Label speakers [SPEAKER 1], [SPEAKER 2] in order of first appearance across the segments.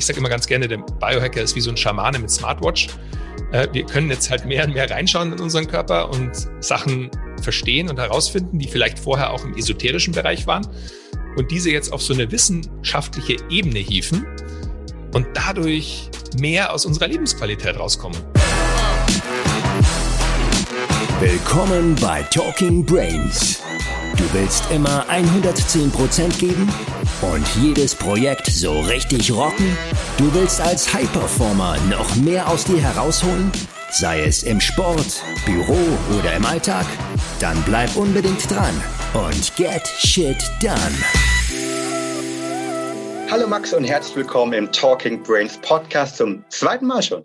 [SPEAKER 1] ich sage immer ganz gerne, der Biohacker ist wie so ein Schamane mit Smartwatch. Äh, wir können jetzt halt mehr und mehr reinschauen in unseren Körper und Sachen verstehen und herausfinden, die vielleicht vorher auch im esoterischen Bereich waren und diese jetzt auf so eine wissenschaftliche Ebene hieven und dadurch mehr aus unserer Lebensqualität rauskommen.
[SPEAKER 2] Willkommen bei Talking Brains. Du willst immer 110% geben und jedes Projekt so richtig rocken? Du willst als High-Performer noch mehr aus dir herausholen? Sei es im Sport, Büro oder im Alltag? Dann bleib unbedingt dran und get shit done.
[SPEAKER 3] Hallo Max und herzlich willkommen im Talking Brains Podcast zum zweiten Mal schon.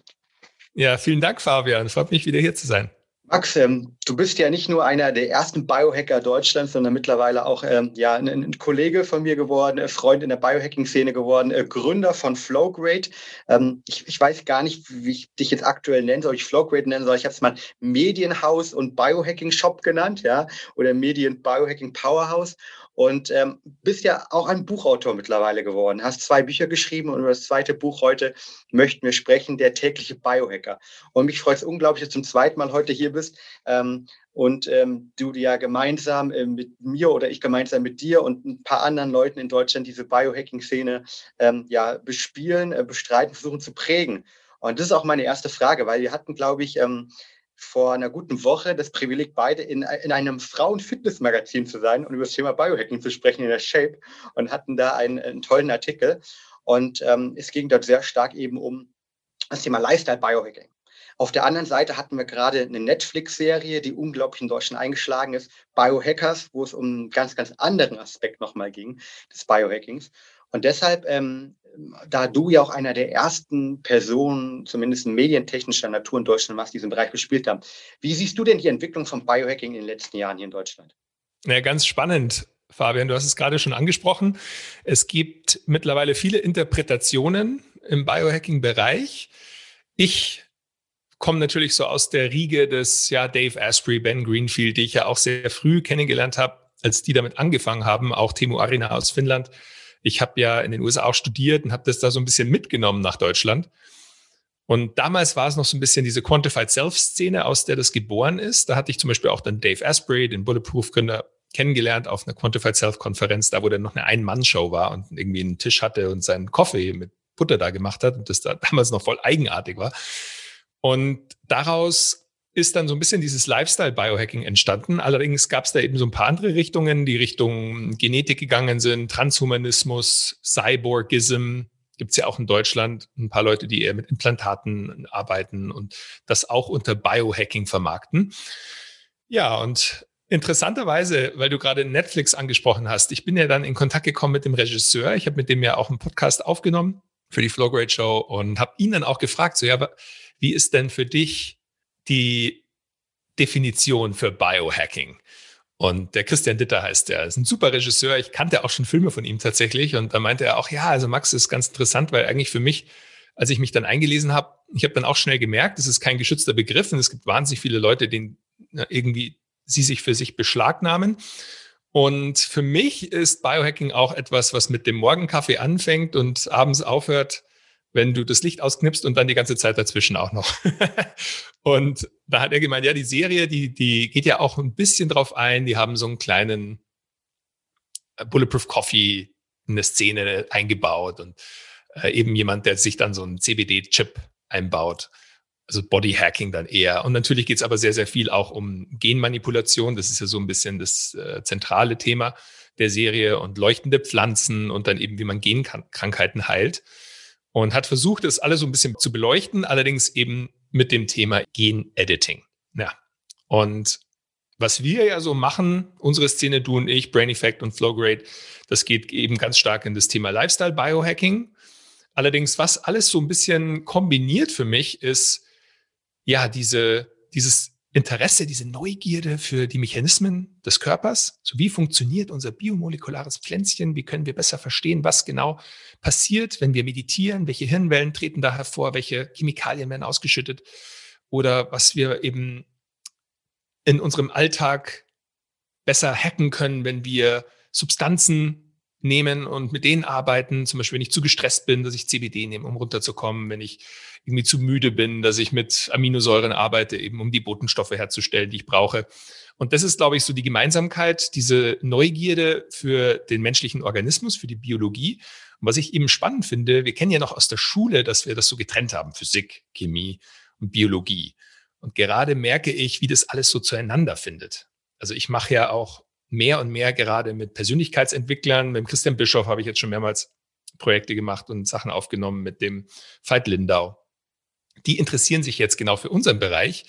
[SPEAKER 1] Ja, vielen Dank, Fabian. Freut mich, wieder hier zu sein.
[SPEAKER 3] Max, ähm, du bist ja nicht nur einer der ersten Biohacker Deutschlands, sondern mittlerweile auch ähm, ja, ein, ein, Kollege von mir geworden, ein Freund in der Biohacking-Szene geworden, äh, Gründer von Flowgrade. Ähm, ich, ich, weiß gar nicht, wie ich dich jetzt aktuell nenne, soll ich Flowgrade nennen, soll ich jetzt mal Medienhaus und Biohacking-Shop genannt, ja, oder Medien-Biohacking-Powerhouse und ähm, bist ja auch ein Buchautor mittlerweile geworden. Hast zwei Bücher geschrieben und über das zweite Buch heute möchten wir sprechen, der tägliche Biohacker. Und mich freut es unglaublich, dass du zum zweiten Mal heute hier bist ähm, und ähm, du ja gemeinsam äh, mit mir oder ich gemeinsam mit dir und ein paar anderen Leuten in Deutschland diese Biohacking-Szene ähm, ja bespielen, äh, bestreiten, versuchen zu prägen. Und das ist auch meine erste Frage, weil wir hatten, glaube ich, ähm, vor einer guten Woche das Privileg, beide in, in einem Frauen-Fitness-Magazin zu sein und über das Thema Biohacking zu sprechen in der Shape und hatten da einen, einen tollen Artikel. Und ähm, es ging dort sehr stark eben um das Thema Lifestyle-Biohacking. Auf der anderen Seite hatten wir gerade eine Netflix-Serie, die unglaublich in Deutschland eingeschlagen ist, Biohackers, wo es um einen ganz, ganz anderen Aspekt nochmal ging, des Biohackings. Und deshalb ähm, da du ja auch einer der ersten Personen, zumindest medientechnischer Natur in Deutschland warst, die diesen Bereich gespielt haben. Wie siehst du denn die Entwicklung von Biohacking in den letzten Jahren hier in Deutschland?
[SPEAKER 1] Ja, ganz spannend. Fabian, du hast es gerade schon angesprochen. Es gibt mittlerweile viele Interpretationen im Biohacking-Bereich. Ich komme natürlich so aus der Riege des ja, Dave Asprey, Ben Greenfield, die ich ja auch sehr früh kennengelernt habe, als die damit angefangen haben, auch Timo Arina aus Finnland ich habe ja in den USA auch studiert und habe das da so ein bisschen mitgenommen nach Deutschland. Und damals war es noch so ein bisschen diese Quantified Self-Szene, aus der das geboren ist. Da hatte ich zum Beispiel auch dann Dave Asprey, den Bulletproof-Gründer, kennengelernt auf einer Quantified Self-Konferenz, da wo der noch eine Ein-Mann-Show war und irgendwie einen Tisch hatte und seinen Kaffee mit Butter da gemacht hat und das da damals noch voll eigenartig war. Und daraus ist dann so ein bisschen dieses Lifestyle-Biohacking entstanden. Allerdings gab es da eben so ein paar andere Richtungen, die Richtung Genetik gegangen sind, Transhumanismus, Cyborgism. Gibt es ja auch in Deutschland ein paar Leute, die eher mit Implantaten arbeiten und das auch unter Biohacking vermarkten. Ja, und interessanterweise, weil du gerade Netflix angesprochen hast, ich bin ja dann in Kontakt gekommen mit dem Regisseur. Ich habe mit dem ja auch einen Podcast aufgenommen für die Flowgrade Show und habe ihn dann auch gefragt, so ja, wie ist denn für dich die Definition für Biohacking. Und der Christian Ditter heißt der, ist ein super Regisseur. Ich kannte auch schon Filme von ihm tatsächlich. Und da meinte er auch, ja, also Max ist ganz interessant, weil eigentlich für mich, als ich mich dann eingelesen habe, ich habe dann auch schnell gemerkt, es ist kein geschützter Begriff und es gibt wahnsinnig viele Leute, denen irgendwie sie sich für sich beschlagnahmen. Und für mich ist Biohacking auch etwas, was mit dem Morgenkaffee anfängt und abends aufhört wenn du das Licht ausknipst und dann die ganze Zeit dazwischen auch noch. und da hat er gemeint, ja, die Serie, die, die geht ja auch ein bisschen drauf ein. Die haben so einen kleinen äh, Bulletproof Coffee in eine Szene eingebaut und äh, eben jemand, der sich dann so einen CBD-Chip einbaut. Also Bodyhacking dann eher. Und natürlich geht es aber sehr, sehr viel auch um Genmanipulation. Das ist ja so ein bisschen das äh, zentrale Thema der Serie und leuchtende Pflanzen und dann eben, wie man Genkrankheiten heilt und hat versucht, das alles so ein bisschen zu beleuchten, allerdings eben mit dem Thema Gen-Editing. Ja. Und was wir ja so machen, unsere Szene, du und ich, Brain Effect und Flowgrade, das geht eben ganz stark in das Thema Lifestyle Biohacking. Allerdings, was alles so ein bisschen kombiniert für mich, ist ja diese, dieses Interesse, diese Neugierde für die Mechanismen des Körpers. So wie funktioniert unser biomolekulares Pflänzchen? Wie können wir besser verstehen, was genau passiert, wenn wir meditieren? Welche Hirnwellen treten da hervor? Welche Chemikalien werden ausgeschüttet? Oder was wir eben in unserem Alltag besser hacken können, wenn wir Substanzen nehmen und mit denen arbeiten. Zum Beispiel, wenn ich zu gestresst bin, dass ich CBD nehme, um runterzukommen. Wenn ich irgendwie zu müde bin, dass ich mit Aminosäuren arbeite, eben um die Botenstoffe herzustellen, die ich brauche. Und das ist, glaube ich, so die Gemeinsamkeit, diese Neugierde für den menschlichen Organismus, für die Biologie. Und was ich eben spannend finde, wir kennen ja noch aus der Schule, dass wir das so getrennt haben, Physik, Chemie und Biologie. Und gerade merke ich, wie das alles so zueinander findet. Also ich mache ja auch mehr und mehr gerade mit Persönlichkeitsentwicklern. Mit Christian Bischoff habe ich jetzt schon mehrmals Projekte gemacht und Sachen aufgenommen mit dem Veit Lindau. Die interessieren sich jetzt genau für unseren Bereich.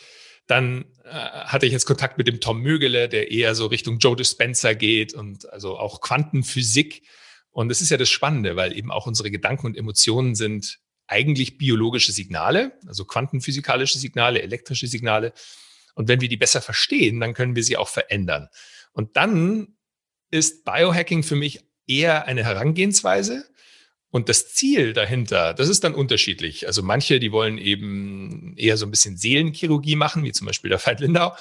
[SPEAKER 1] Dann äh, hatte ich jetzt Kontakt mit dem Tom Mögele, der eher so Richtung Joe Dispenza geht und also auch Quantenphysik. Und das ist ja das Spannende, weil eben auch unsere Gedanken und Emotionen sind eigentlich biologische Signale, also quantenphysikalische Signale, elektrische Signale. Und wenn wir die besser verstehen, dann können wir sie auch verändern. Und dann ist Biohacking für mich eher eine Herangehensweise. Und das Ziel dahinter, das ist dann unterschiedlich. Also manche, die wollen eben eher so ein bisschen Seelenchirurgie machen, wie zum Beispiel der Veit Lindau,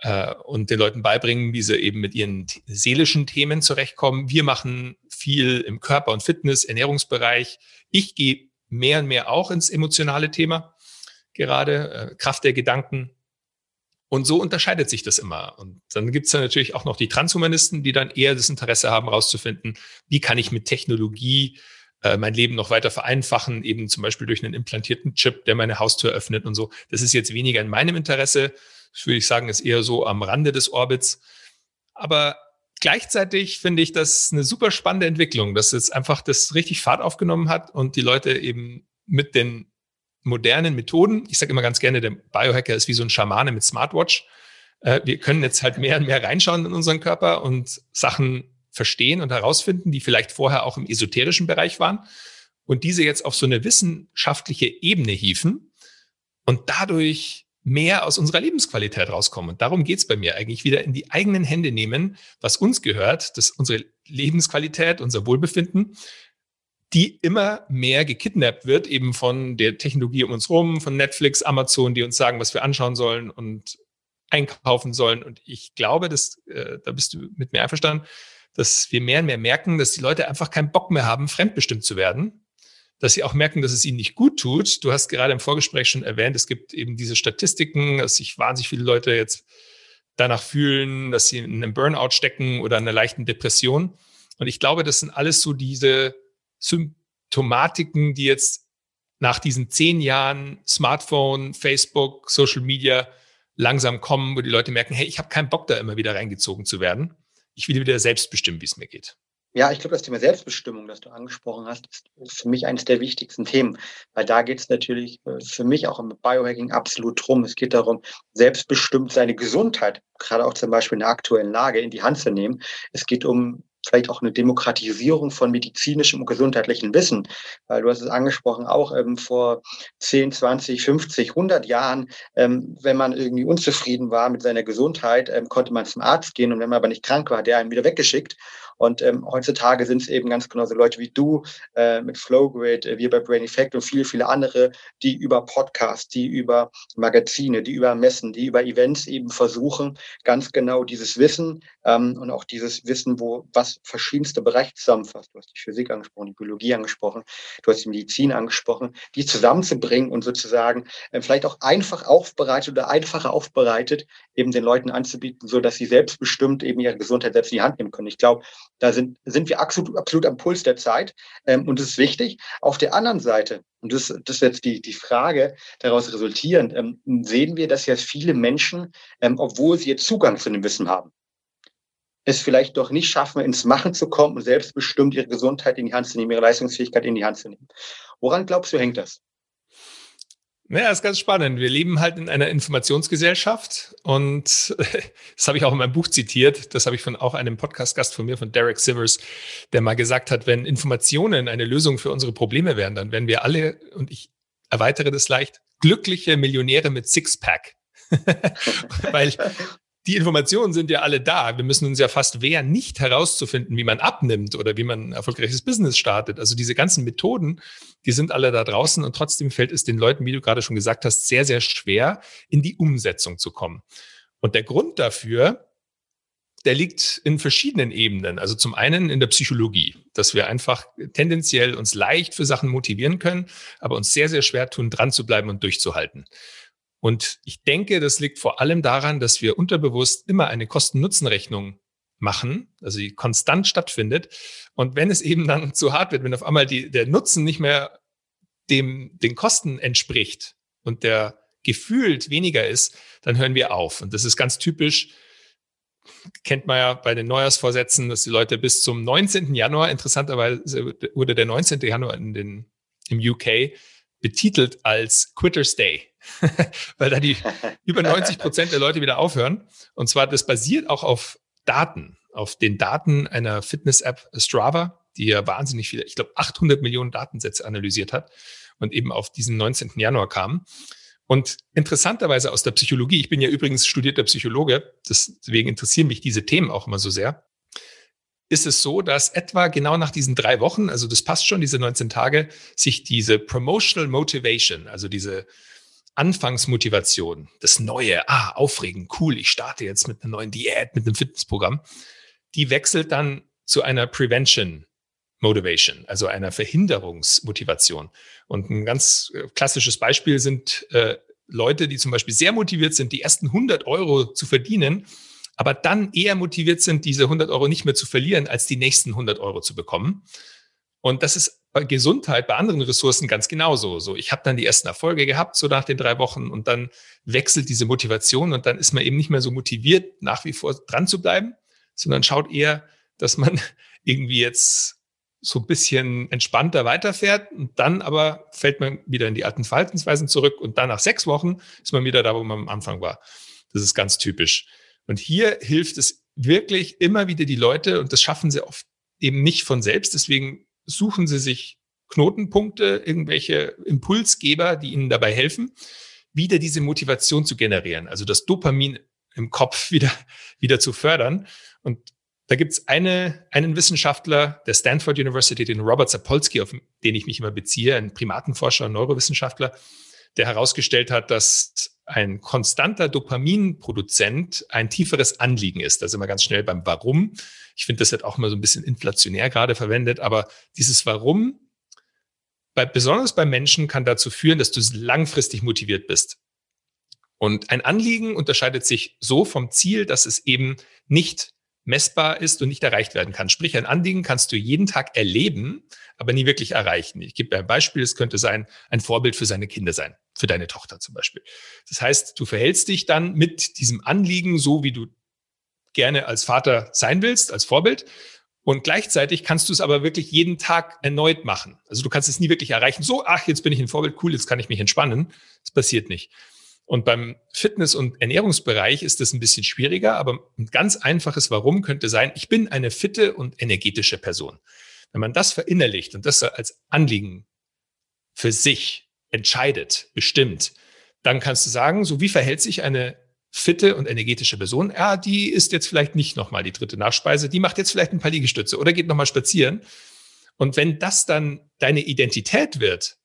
[SPEAKER 1] äh, und den Leuten beibringen, wie sie eben mit ihren seelischen Themen zurechtkommen. Wir machen viel im Körper- und Fitness-, Ernährungsbereich. Ich gehe mehr und mehr auch ins emotionale Thema, gerade äh, Kraft der Gedanken. Und so unterscheidet sich das immer. Und dann gibt es natürlich auch noch die Transhumanisten, die dann eher das Interesse haben, herauszufinden, wie kann ich mit Technologie äh, mein Leben noch weiter vereinfachen, eben zum Beispiel durch einen implantierten Chip, der meine Haustür öffnet und so. Das ist jetzt weniger in meinem Interesse. Das würde ich sagen, ist eher so am Rande des Orbits. Aber gleichzeitig finde ich das eine super spannende Entwicklung, dass jetzt einfach das richtig Fahrt aufgenommen hat und die Leute eben mit den modernen Methoden. Ich sage immer ganz gerne, der Biohacker ist wie so ein Schamane mit Smartwatch. Äh, wir können jetzt halt mehr und mehr reinschauen in unseren Körper und Sachen verstehen und herausfinden, die vielleicht vorher auch im esoterischen Bereich waren und diese jetzt auf so eine wissenschaftliche Ebene hieven und dadurch mehr aus unserer Lebensqualität rauskommen. Und darum geht's bei mir eigentlich wieder in die eigenen Hände nehmen, was uns gehört, dass unsere Lebensqualität, unser Wohlbefinden die immer mehr gekidnappt wird, eben von der Technologie um uns rum, von Netflix, Amazon, die uns sagen, was wir anschauen sollen und einkaufen sollen. Und ich glaube, dass, äh, da bist du mit mir einverstanden, dass wir mehr und mehr merken, dass die Leute einfach keinen Bock mehr haben, fremdbestimmt zu werden. Dass sie auch merken, dass es ihnen nicht gut tut. Du hast gerade im Vorgespräch schon erwähnt, es gibt eben diese Statistiken, dass sich wahnsinnig viele Leute jetzt danach fühlen, dass sie in einem Burnout stecken oder in einer leichten Depression. Und ich glaube, das sind alles so diese Symptomatiken, die jetzt nach diesen zehn Jahren Smartphone, Facebook, Social Media langsam kommen, wo die Leute merken, hey, ich habe keinen Bock, da immer wieder reingezogen zu werden. Ich will wieder selbst bestimmen, wie es mir geht.
[SPEAKER 3] Ja, ich glaube, das Thema Selbstbestimmung, das du angesprochen hast, ist für mich eines der wichtigsten Themen, weil da geht es natürlich äh, für mich auch im Biohacking absolut drum. Es geht darum, selbstbestimmt seine Gesundheit, gerade auch zum Beispiel in der aktuellen Lage, in die Hand zu nehmen. Es geht um vielleicht auch eine Demokratisierung von medizinischem und gesundheitlichen Wissen. Weil du hast es angesprochen, auch ähm, vor 10, 20, 50, 100 Jahren, ähm, wenn man irgendwie unzufrieden war mit seiner Gesundheit, ähm, konnte man zum Arzt gehen und wenn man aber nicht krank war, der einen wieder weggeschickt. Und ähm, heutzutage sind es eben ganz genau so Leute wie du äh, mit Flowgrid, äh, wir bei Brain Effect und viele, viele andere, die über Podcasts, die über Magazine, die über Messen, die über Events eben versuchen, ganz genau dieses Wissen ähm, und auch dieses Wissen, wo was verschiedenste Bereiche zusammenfasst. Du hast die Physik angesprochen, die Biologie angesprochen, du hast die Medizin angesprochen, die zusammenzubringen und sozusagen äh, vielleicht auch einfach aufbereitet oder einfacher aufbereitet eben den Leuten anzubieten, so dass sie selbstbestimmt eben ihre Gesundheit selbst in die Hand nehmen können. Ich glaube, da sind, sind wir absolut, absolut am Puls der Zeit ähm, und das ist wichtig. Auf der anderen Seite, und das, das ist jetzt die, die Frage daraus resultierend, ähm, sehen wir, dass jetzt viele Menschen, ähm, obwohl sie jetzt Zugang zu dem Wissen haben, es vielleicht doch nicht schaffen, ins Machen zu kommen und selbstbestimmt ihre Gesundheit in die Hand zu nehmen, ihre Leistungsfähigkeit in die Hand zu nehmen. Woran glaubst du, hängt das?
[SPEAKER 1] Ja, ist ganz spannend. Wir leben halt in einer Informationsgesellschaft und das habe ich auch in meinem Buch zitiert. Das habe ich von auch einem Podcast-Gast von mir, von Derek Sivers, der mal gesagt hat, wenn Informationen eine Lösung für unsere Probleme wären, dann wären wir alle, und ich erweitere das leicht, glückliche Millionäre mit Sixpack. Weil die Informationen sind ja alle da. Wir müssen uns ja fast wehren, nicht herauszufinden, wie man abnimmt oder wie man ein erfolgreiches Business startet. Also diese ganzen Methoden, die sind alle da draußen und trotzdem fällt es den Leuten, wie du gerade schon gesagt hast, sehr, sehr schwer, in die Umsetzung zu kommen. Und der Grund dafür der liegt in verschiedenen Ebenen. Also zum einen in der Psychologie, dass wir einfach tendenziell uns leicht für Sachen motivieren können, aber uns sehr, sehr schwer tun, dran zu bleiben und durchzuhalten. Und ich denke, das liegt vor allem daran, dass wir unterbewusst immer eine Kosten-Nutzen-Rechnung machen, also die konstant stattfindet. Und wenn es eben dann zu hart wird, wenn auf einmal die, der Nutzen nicht mehr dem, den Kosten entspricht und der gefühlt weniger ist, dann hören wir auf. Und das ist ganz typisch, kennt man ja bei den Neujahrsvorsätzen, dass die Leute bis zum 19. Januar, interessanterweise wurde der 19. Januar in den, im UK betitelt als Quitter's Day, weil da die über 90 Prozent der Leute wieder aufhören. Und zwar, das basiert auch auf Daten, auf den Daten einer Fitness-App Strava, die ja wahnsinnig viele, ich glaube 800 Millionen Datensätze analysiert hat und eben auf diesen 19. Januar kam. Und interessanterweise aus der Psychologie, ich bin ja übrigens studierter Psychologe, deswegen interessieren mich diese Themen auch immer so sehr, ist es so, dass etwa genau nach diesen drei Wochen, also das passt schon, diese 19 Tage, sich diese Promotional Motivation, also diese Anfangsmotivation, das Neue, ah, aufregend, cool, ich starte jetzt mit einer neuen Diät, mit einem Fitnessprogramm, die wechselt dann zu einer Prevention Motivation, also einer Verhinderungsmotivation. Und ein ganz äh, klassisches Beispiel sind äh, Leute, die zum Beispiel sehr motiviert sind, die ersten 100 Euro zu verdienen, aber dann eher motiviert sind, diese 100 Euro nicht mehr zu verlieren, als die nächsten 100 Euro zu bekommen. Und das ist bei Gesundheit, bei anderen Ressourcen ganz genauso. So, ich habe dann die ersten Erfolge gehabt, so nach den drei Wochen, und dann wechselt diese Motivation und dann ist man eben nicht mehr so motiviert, nach wie vor dran zu bleiben, sondern schaut eher, dass man irgendwie jetzt so ein bisschen entspannter weiterfährt und dann aber fällt man wieder in die alten Verhaltensweisen zurück und dann nach sechs Wochen ist man wieder da, wo man am Anfang war. Das ist ganz typisch. Und hier hilft es wirklich immer wieder die Leute und das schaffen sie oft eben nicht von selbst. Deswegen suchen sie sich Knotenpunkte, irgendwelche Impulsgeber, die ihnen dabei helfen, wieder diese Motivation zu generieren, also das Dopamin im Kopf wieder, wieder zu fördern. Und da gibt es eine, einen Wissenschaftler der Stanford University, den Robert Sapolsky, auf den ich mich immer beziehe, ein Primatenforscher Neurowissenschaftler, der herausgestellt hat, dass ein konstanter Dopaminproduzent ein tieferes Anliegen ist. Da sind wir ganz schnell beim Warum. Ich finde, das wird auch immer so ein bisschen inflationär gerade verwendet, aber dieses Warum, bei, besonders bei Menschen, kann dazu führen, dass du langfristig motiviert bist. Und ein Anliegen unterscheidet sich so vom Ziel, dass es eben nicht messbar ist und nicht erreicht werden kann. Sprich, ein Anliegen kannst du jeden Tag erleben, aber nie wirklich erreichen. Ich gebe ein Beispiel, es könnte sein, ein Vorbild für seine Kinder sein, für deine Tochter zum Beispiel. Das heißt, du verhältst dich dann mit diesem Anliegen so, wie du gerne als Vater sein willst, als Vorbild. Und gleichzeitig kannst du es aber wirklich jeden Tag erneut machen. Also du kannst es nie wirklich erreichen. So, ach, jetzt bin ich ein Vorbild, cool, jetzt kann ich mich entspannen. Das passiert nicht. Und beim Fitness- und Ernährungsbereich ist das ein bisschen schwieriger, aber ein ganz einfaches Warum könnte sein, ich bin eine fitte und energetische Person. Wenn man das verinnerlicht und das als Anliegen für sich entscheidet, bestimmt, dann kannst du sagen, so wie verhält sich eine fitte und energetische Person? Ja, die ist jetzt vielleicht nicht nochmal die dritte Nachspeise, die macht jetzt vielleicht ein paar Liegestütze oder geht nochmal spazieren. Und wenn das dann deine Identität wird,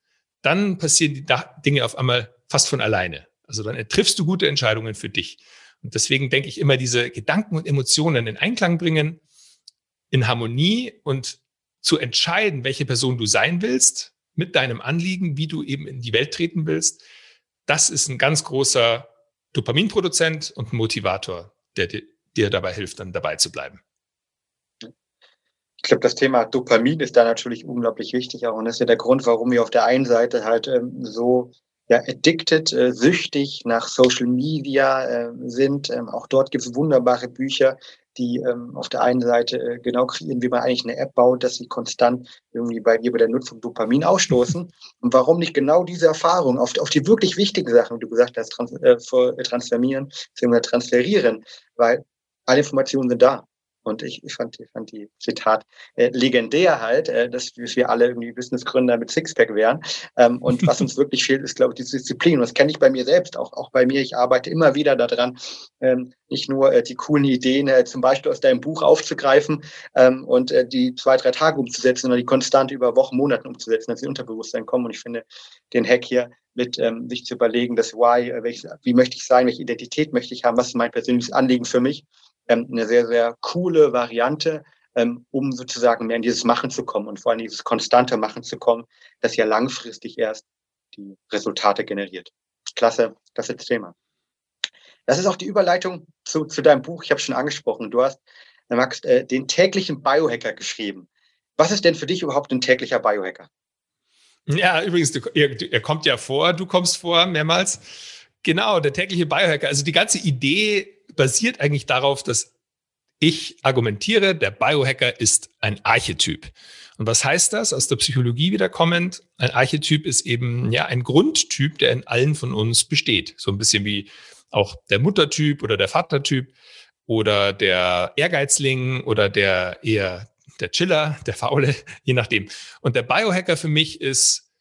[SPEAKER 1] dann passieren die Dinge auf einmal fast von alleine. Also dann triffst du gute Entscheidungen für dich. Und deswegen denke ich immer, diese Gedanken und Emotionen in Einklang bringen, in Harmonie und zu entscheiden, welche Person du sein willst, mit deinem Anliegen, wie du eben in die Welt treten willst, das ist ein ganz großer Dopaminproduzent und Motivator, der dir, dabei hilft, dann dabei zu bleiben.
[SPEAKER 3] Ich glaube, das Thema Dopamin ist da natürlich unglaublich wichtig auch. Und das ist ja der Grund, warum wir auf der einen Seite halt ähm, so ja, addicted, äh, süchtig nach Social Media äh, sind. Ähm, auch dort gibt es wunderbare Bücher, die ähm, auf der einen Seite äh, genau kreieren, wie man eigentlich eine App baut, dass sie konstant irgendwie bei dir bei der Nutzung Dopamin ausstoßen. Und warum nicht genau diese Erfahrung auf, auf die wirklich wichtigen Sachen, wie du gesagt hast, trans, äh, transformieren, beziehungsweise transferieren, weil alle Informationen sind da. Und ich, ich, fand, ich fand die Zitat äh, legendär halt, äh, dass wir alle irgendwie Businessgründer mit Sixpack wären. Ähm, und was uns wirklich fehlt, ist, glaube ich, die Disziplin. Und das kenne ich bei mir selbst, auch, auch bei mir. Ich arbeite immer wieder daran, ähm, nicht nur äh, die coolen Ideen äh, zum Beispiel aus deinem Buch aufzugreifen ähm, und äh, die zwei, drei Tage umzusetzen, sondern die konstant über Wochen, Monaten umzusetzen, dass sie Unterbewusstsein kommen. Und ich finde den Hack hier mit ähm, sich zu überlegen, das Why, äh, welches, wie möchte ich sein, welche Identität möchte ich haben, was ist mein persönliches Anliegen für mich ähm, eine sehr, sehr coole Variante, ähm, um sozusagen mehr in dieses Machen zu kommen und vor allem dieses konstante Machen zu kommen, das ja langfristig erst die Resultate generiert. Klasse, das ist das Thema. Das ist auch die Überleitung zu, zu deinem Buch. Ich habe schon angesprochen. Du hast, Max, äh, den täglichen Biohacker geschrieben. Was ist denn für dich überhaupt ein täglicher Biohacker?
[SPEAKER 1] Ja, übrigens, du, er, er kommt ja vor, du kommst vor mehrmals. Genau, der tägliche Biohacker. Also die ganze Idee basiert eigentlich darauf, dass ich argumentiere, der Biohacker ist ein Archetyp. Und was heißt das? Aus der Psychologie wieder kommend, ein Archetyp ist eben ja ein Grundtyp, der in allen von uns besteht. So ein bisschen wie auch der Muttertyp oder der Vatertyp oder der Ehrgeizling oder der eher der Chiller, der Faule, je nachdem. Und der Biohacker für mich ist,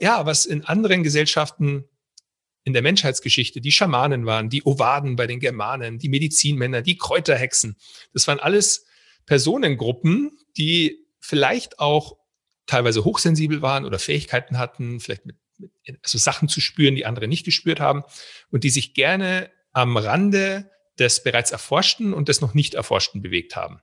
[SPEAKER 1] ja, was in anderen Gesellschaften in der Menschheitsgeschichte die Schamanen waren, die Ovaden bei den Germanen, die Medizinmänner, die Kräuterhexen. Das waren alles Personengruppen, die vielleicht auch teilweise hochsensibel waren oder Fähigkeiten hatten, vielleicht mit, also Sachen zu spüren, die andere nicht gespürt haben und die sich gerne am Rande des bereits Erforschten und des noch nicht Erforschten bewegt haben.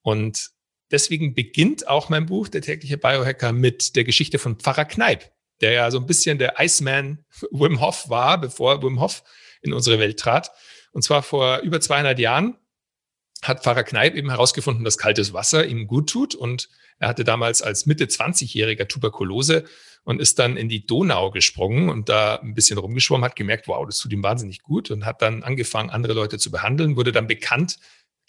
[SPEAKER 1] Und deswegen beginnt auch mein Buch, der tägliche Biohacker, mit der Geschichte von Pfarrer Kneip der ja so ein bisschen der Iceman Wim Hof war, bevor Wim Hof in unsere Welt trat. Und zwar vor über 200 Jahren hat Pfarrer Kneip eben herausgefunden, dass kaltes Wasser ihm gut tut. Und er hatte damals als Mitte 20-Jähriger Tuberkulose und ist dann in die Donau gesprungen und da ein bisschen rumgeschwommen, hat gemerkt, wow, das tut ihm wahnsinnig gut und hat dann angefangen, andere Leute zu behandeln, wurde dann bekannt.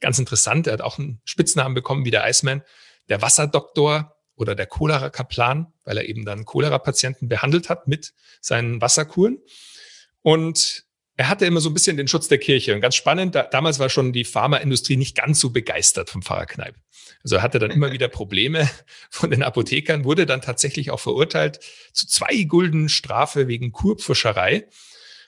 [SPEAKER 1] Ganz interessant, er hat auch einen Spitznamen bekommen wie der Iceman, der Wasserdoktor oder der Cholera-Kaplan, weil er eben dann Cholera-Patienten behandelt hat mit seinen Wasserkuren. Und er hatte immer so ein bisschen den Schutz der Kirche. Und ganz spannend, da, damals war schon die Pharmaindustrie nicht ganz so begeistert vom Pfarrerkneip. Also er hatte dann immer wieder Probleme von den Apothekern, wurde dann tatsächlich auch verurteilt zu zwei Gulden Strafe wegen Kurpfuscherei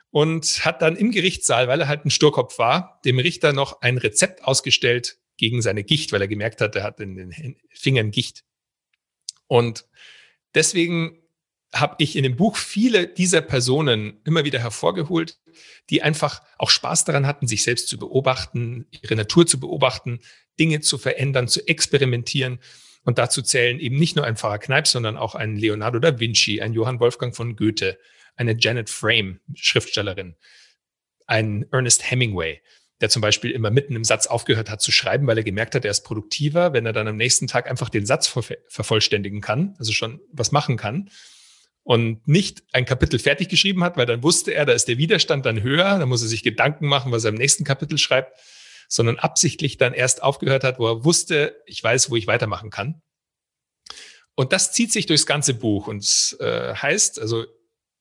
[SPEAKER 1] und hat dann im Gerichtssaal, weil er halt ein Sturkopf war, dem Richter noch ein Rezept ausgestellt gegen seine Gicht, weil er gemerkt hat, er hat in den Fingern Gicht. Und deswegen habe ich in dem Buch viele dieser Personen immer wieder hervorgeholt, die einfach auch Spaß daran hatten, sich selbst zu beobachten, ihre Natur zu beobachten, Dinge zu verändern, zu experimentieren. Und dazu zählen eben nicht nur ein Pfarrer Kneipp, sondern auch ein Leonardo da Vinci, ein Johann Wolfgang von Goethe, eine Janet Frame, Schriftstellerin, ein Ernest Hemingway der zum Beispiel immer mitten im Satz aufgehört hat zu schreiben, weil er gemerkt hat, er ist produktiver, wenn er dann am nächsten Tag einfach den Satz ver vervollständigen kann, also schon was machen kann und nicht ein Kapitel fertig geschrieben hat, weil dann wusste er, da ist der Widerstand dann höher, da muss er sich Gedanken machen, was er im nächsten Kapitel schreibt, sondern absichtlich dann erst aufgehört hat, wo er wusste, ich weiß, wo ich weitermachen kann. Und das zieht sich durchs ganze Buch und äh, heißt, also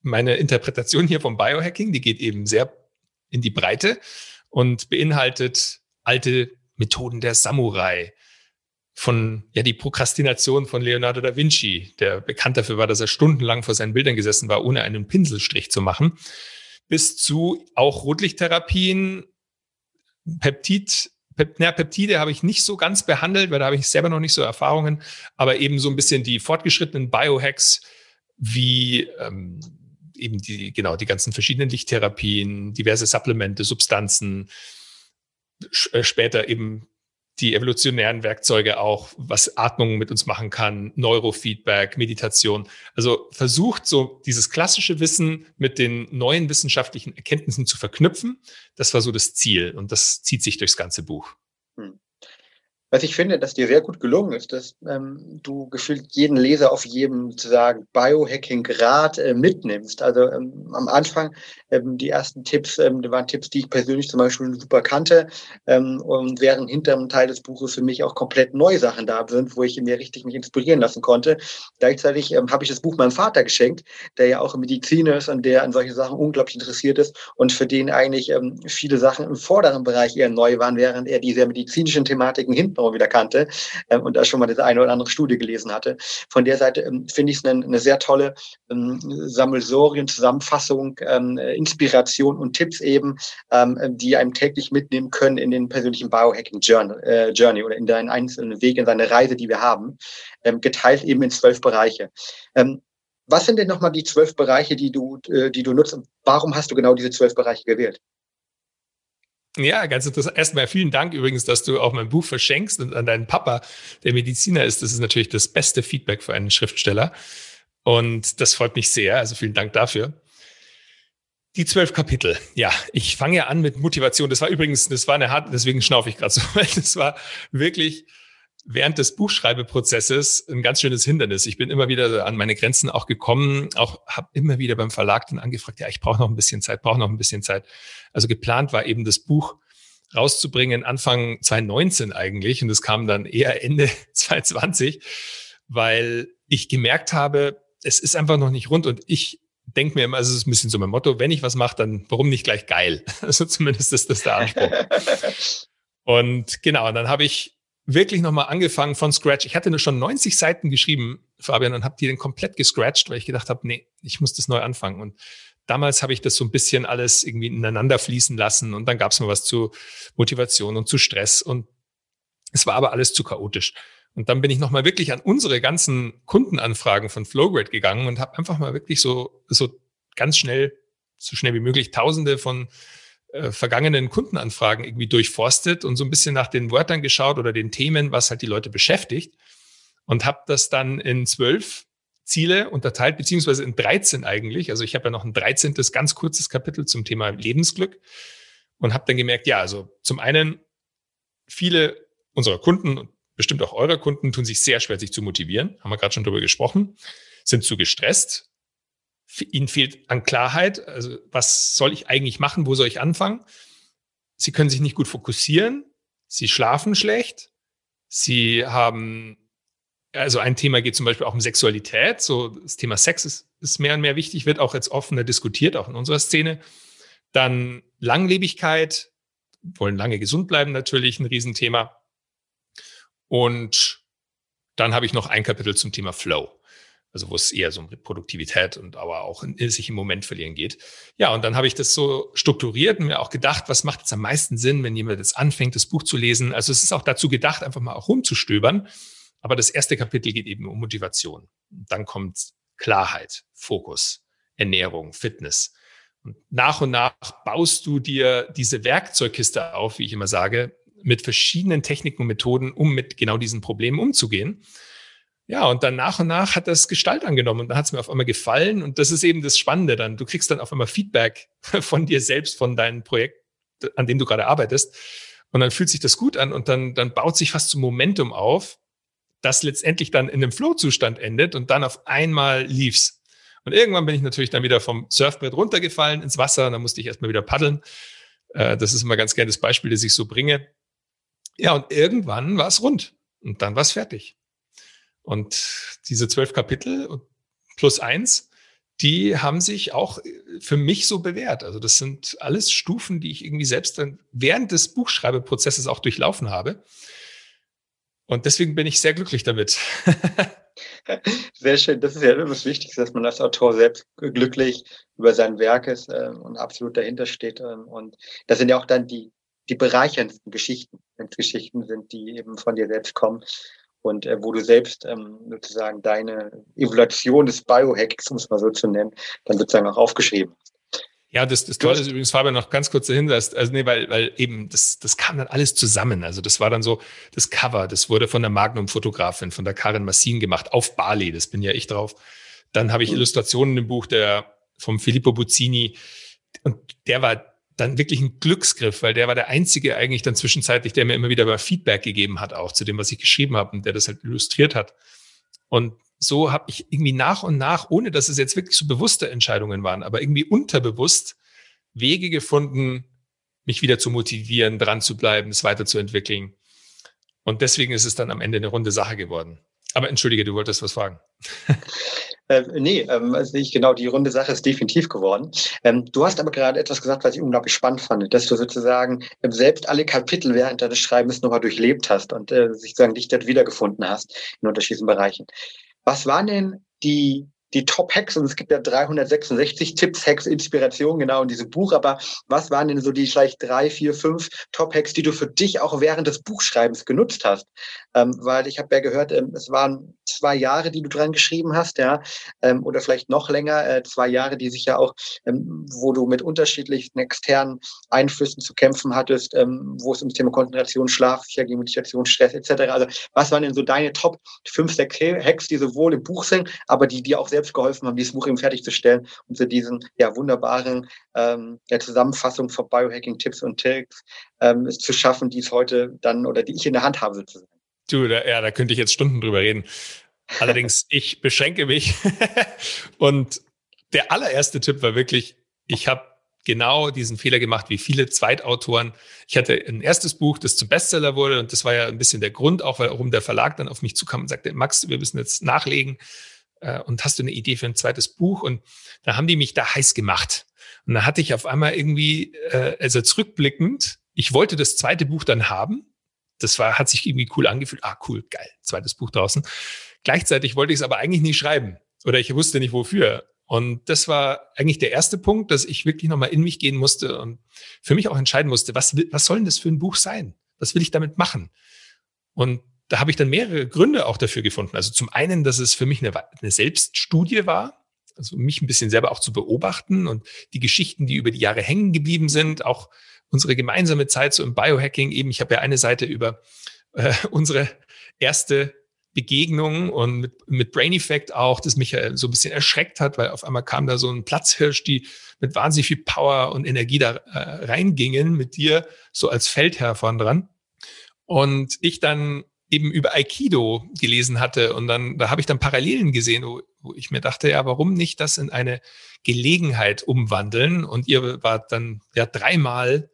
[SPEAKER 1] meine Interpretation hier vom Biohacking, die geht eben sehr in die Breite und beinhaltet alte Methoden der Samurai, von ja die Prokrastination von Leonardo da Vinci, der bekannt dafür war, dass er stundenlang vor seinen Bildern gesessen war, ohne einen Pinselstrich zu machen, bis zu auch Rotlichttherapien, Peptid, Pep, na, Peptide habe ich nicht so ganz behandelt, weil da habe ich selber noch nicht so Erfahrungen, aber eben so ein bisschen die fortgeschrittenen Biohacks wie ähm, eben die, genau, die ganzen verschiedenen Lichttherapien, diverse Supplemente, Substanzen, äh, später eben die evolutionären Werkzeuge auch, was Atmung mit uns machen kann, Neurofeedback, Meditation. Also versucht so dieses klassische Wissen mit den neuen wissenschaftlichen Erkenntnissen zu verknüpfen. Das war so das Ziel und das zieht sich durchs ganze Buch.
[SPEAKER 3] Was ich finde, dass dir sehr gut gelungen ist, dass ähm, du gefühlt jeden Leser auf jedem sozusagen Biohacking-Grad äh, mitnimmst. Also ähm, am Anfang ähm, die ersten Tipps, ähm, waren Tipps, die ich persönlich zum Beispiel super kannte, ähm, und während hinter dem Teil des Buches für mich auch komplett neue Sachen da sind, wo ich mir richtig mich inspirieren lassen konnte. Gleichzeitig ähm, habe ich das Buch meinem Vater geschenkt, der ja auch Mediziner ist und der an solche Sachen unglaublich interessiert ist und für den eigentlich ähm, viele Sachen im vorderen Bereich eher neu waren, während er diese medizinischen Thematiken hinten auch wieder kannte ähm, und da schon mal das eine oder andere Studie gelesen hatte. Von der Seite ähm, finde ich es eine, eine, sehr tolle ähm, Sammelsorien, Zusammenfassung, ähm, Inspiration und Tipps eben, ähm, die einem täglich mitnehmen können in den persönlichen Biohacking Journey, äh, Journey oder in deinen einzelnen Weg, in seine Reise, die wir haben, ähm, geteilt eben in zwölf Bereiche. Ähm, was sind denn nochmal die zwölf Bereiche, die du, äh, die du nutzt warum hast du genau diese zwölf Bereiche gewählt?
[SPEAKER 1] Ja, ganz interessant. Erstmal vielen Dank übrigens, dass du auch mein Buch verschenkst und an deinen Papa, der Mediziner ist. Das ist natürlich das beste Feedback für einen Schriftsteller. Und das freut mich sehr. Also vielen Dank dafür. Die zwölf Kapitel. Ja, ich fange ja an mit Motivation. Das war übrigens, das war eine harte, deswegen schnaufe ich gerade so, weil das war wirklich während des Buchschreibeprozesses ein ganz schönes Hindernis. Ich bin immer wieder an meine Grenzen auch gekommen, auch habe immer wieder beim Verlag dann angefragt, ja, ich brauche noch ein bisschen Zeit, brauche noch ein bisschen Zeit. Also geplant war eben das Buch rauszubringen Anfang 2019 eigentlich und es kam dann eher Ende 2020, weil ich gemerkt habe, es ist einfach noch nicht rund und ich denke mir immer, also es ist ein bisschen so mein Motto, wenn ich was mache, dann warum nicht gleich geil? Also zumindest ist das der Anspruch. und genau, dann habe ich wirklich nochmal angefangen von Scratch. Ich hatte nur schon 90 Seiten geschrieben, Fabian, und habe die dann komplett gescratcht, weil ich gedacht habe, nee, ich muss das neu anfangen. Und damals habe ich das so ein bisschen alles irgendwie ineinander fließen lassen und dann gab es mal was zu Motivation und zu Stress und es war aber alles zu chaotisch. Und dann bin ich nochmal wirklich an unsere ganzen Kundenanfragen von Flowgrade gegangen und habe einfach mal wirklich so, so ganz schnell, so schnell wie möglich Tausende von äh, vergangenen Kundenanfragen irgendwie durchforstet und so ein bisschen nach den Wörtern geschaut oder den Themen, was halt die Leute beschäftigt und habe das dann in zwölf Ziele unterteilt, beziehungsweise in 13 eigentlich. Also ich habe ja noch ein 13. ganz kurzes Kapitel zum Thema Lebensglück und habe dann gemerkt, ja, also zum einen viele unserer Kunden und bestimmt auch eurer Kunden tun sich sehr schwer, sich zu motivieren, haben wir gerade schon drüber gesprochen, sind zu gestresst, ihnen fehlt an Klarheit, also was soll ich eigentlich machen, wo soll ich anfangen? Sie können sich nicht gut fokussieren, sie schlafen schlecht, sie haben, also ein Thema geht zum Beispiel auch um Sexualität, so das Thema Sex ist, ist mehr und mehr wichtig, wird auch jetzt offener diskutiert, auch in unserer Szene. Dann Langlebigkeit, wollen lange gesund bleiben natürlich, ein Riesenthema. Und dann habe ich noch ein Kapitel zum Thema Flow also wo es eher so um Produktivität und aber auch in, sich im Moment verlieren geht. Ja, und dann habe ich das so strukturiert und mir auch gedacht, was macht jetzt am meisten Sinn, wenn jemand jetzt anfängt, das Buch zu lesen. Also es ist auch dazu gedacht, einfach mal auch rumzustöbern. Aber das erste Kapitel geht eben um Motivation. dann kommt Klarheit, Fokus, Ernährung, Fitness. Und nach und nach baust du dir diese Werkzeugkiste auf, wie ich immer sage, mit verschiedenen Techniken und Methoden, um mit genau diesen Problemen umzugehen. Ja, und dann nach und nach hat das Gestalt angenommen und dann hat es mir auf einmal gefallen. Und das ist eben das Spannende dann. Du kriegst dann auf einmal Feedback von dir selbst, von deinem Projekt, an dem du gerade arbeitest. Und dann fühlt sich das gut an und dann, dann baut sich fast zum Momentum auf, das letztendlich dann in einem Flow-Zustand endet und dann auf einmal lief's. Und irgendwann bin ich natürlich dann wieder vom Surfbrett runtergefallen ins Wasser und dann musste ich erstmal wieder paddeln. Äh, das ist immer ganz gerne das Beispiel, das ich so bringe. Ja, und irgendwann war es rund und dann war es fertig. Und diese zwölf Kapitel plus eins, die haben sich auch für mich so bewährt. Also das sind alles Stufen, die ich irgendwie selbst dann während des Buchschreibeprozesses auch durchlaufen habe. Und deswegen bin ich sehr glücklich damit.
[SPEAKER 3] Sehr schön. Das ist ja das Wichtigste, dass man als Autor selbst glücklich über sein Werk ist äh, und absolut dahinter steht. Ähm, und das sind ja auch dann die, die bereicherndsten Geschichten, wenn es Geschichten sind, die eben von dir selbst kommen und äh, wo du selbst ähm, sozusagen deine Evaluation des Biohacks, um es mal so zu nennen, dann sozusagen auch aufgeschrieben hast.
[SPEAKER 1] Ja, das, das Tolle ist übrigens, Fabian, noch ganz kurz dahinter, also nee, weil, weil eben das, das kam dann alles zusammen. Also das war dann so, das Cover, das wurde von der Magnum-Fotografin, von der Karin Massin gemacht, auf Bali, das bin ja ich drauf. Dann habe ich mhm. Illustrationen im Buch der vom Filippo Buzzini und der war dann wirklich ein Glücksgriff, weil der war der einzige eigentlich dann zwischenzeitlich, der mir immer wieder Feedback gegeben hat, auch zu dem, was ich geschrieben habe und der das halt illustriert hat. Und so habe ich irgendwie nach und nach, ohne dass es jetzt wirklich so bewusste Entscheidungen waren, aber irgendwie unterbewusst Wege gefunden, mich wieder zu motivieren, dran zu bleiben, es weiterzuentwickeln. Und deswegen ist es dann am Ende eine runde Sache geworden. Aber entschuldige, du wolltest was fragen.
[SPEAKER 3] Äh, nee, ähm, also ich, genau, die runde Sache ist definitiv geworden. Ähm, du hast aber gerade etwas gesagt, was ich unglaublich spannend fand, dass du sozusagen ähm, selbst alle Kapitel während deines Schreibens nochmal durchlebt hast und äh, sozusagen dich dort wiedergefunden hast in unterschiedlichen Bereichen. Was waren denn die die Top-Hacks und es gibt ja 366 Tipps, Hacks, Inspiration genau in diesem Buch. Aber was waren denn so die vielleicht drei, vier, fünf Top-Hacks, die du für dich auch während des Buchschreibens genutzt hast? Ähm, weil ich habe ja gehört, ähm, es waren zwei Jahre, die du dran geschrieben hast, ja, ähm, oder vielleicht noch länger, äh, zwei Jahre, die sich ja auch, ähm, wo du mit unterschiedlichsten externen Einflüssen zu kämpfen hattest, ähm, wo es ums Thema Konzentration, Schlaf, Meditation, Stress etc. Also was waren denn so deine Top 5, 6 Hacks, die sowohl im Buch sind, aber die dir auch selbst geholfen haben, dieses Buch eben fertigzustellen und zu diesen ja, wunderbaren ähm, ja, Zusammenfassung von Biohacking-Tipps und Tricks ähm, zu schaffen, die es heute dann oder die ich in der Hand habe sozusagen.
[SPEAKER 1] Du, da, ja, da könnte ich jetzt Stunden drüber reden. Allerdings, ich beschränke mich. und der allererste Tipp war wirklich, ich habe genau diesen Fehler gemacht wie viele Zweitautoren. Ich hatte ein erstes Buch, das zum Bestseller wurde und das war ja ein bisschen der Grund, auch warum der Verlag dann auf mich zukam und sagte, Max, wir müssen jetzt nachlegen äh, und hast du eine Idee für ein zweites Buch? Und da haben die mich da heiß gemacht. Und da hatte ich auf einmal irgendwie, äh, also zurückblickend, ich wollte das zweite Buch dann haben. Das war, hat sich irgendwie cool angefühlt. Ah, cool, geil, zweites Buch draußen. Gleichzeitig wollte ich es aber eigentlich nicht schreiben oder ich wusste nicht wofür. Und das war eigentlich der erste Punkt, dass ich wirklich nochmal in mich gehen musste und für mich auch entscheiden musste, was, was soll denn das für ein Buch sein? Was will ich damit machen? Und da habe ich dann mehrere Gründe auch dafür gefunden. Also zum einen, dass es für mich eine, eine Selbststudie war, also mich ein bisschen selber auch zu beobachten und die Geschichten, die über die Jahre hängen geblieben sind, auch unsere gemeinsame Zeit so im Biohacking eben. Ich habe ja eine Seite über äh, unsere erste Begegnung und mit, mit Brain Effect auch, das mich so ein bisschen erschreckt hat, weil auf einmal kam da so ein Platzhirsch, die mit wahnsinnig viel Power und Energie da äh, reingingen mit dir, so als Feldherr vorn dran. Und ich dann eben über Aikido gelesen hatte und dann, da habe ich dann Parallelen gesehen, wo, wo ich mir dachte, ja, warum nicht das in eine Gelegenheit umwandeln? Und ihr wart dann ja dreimal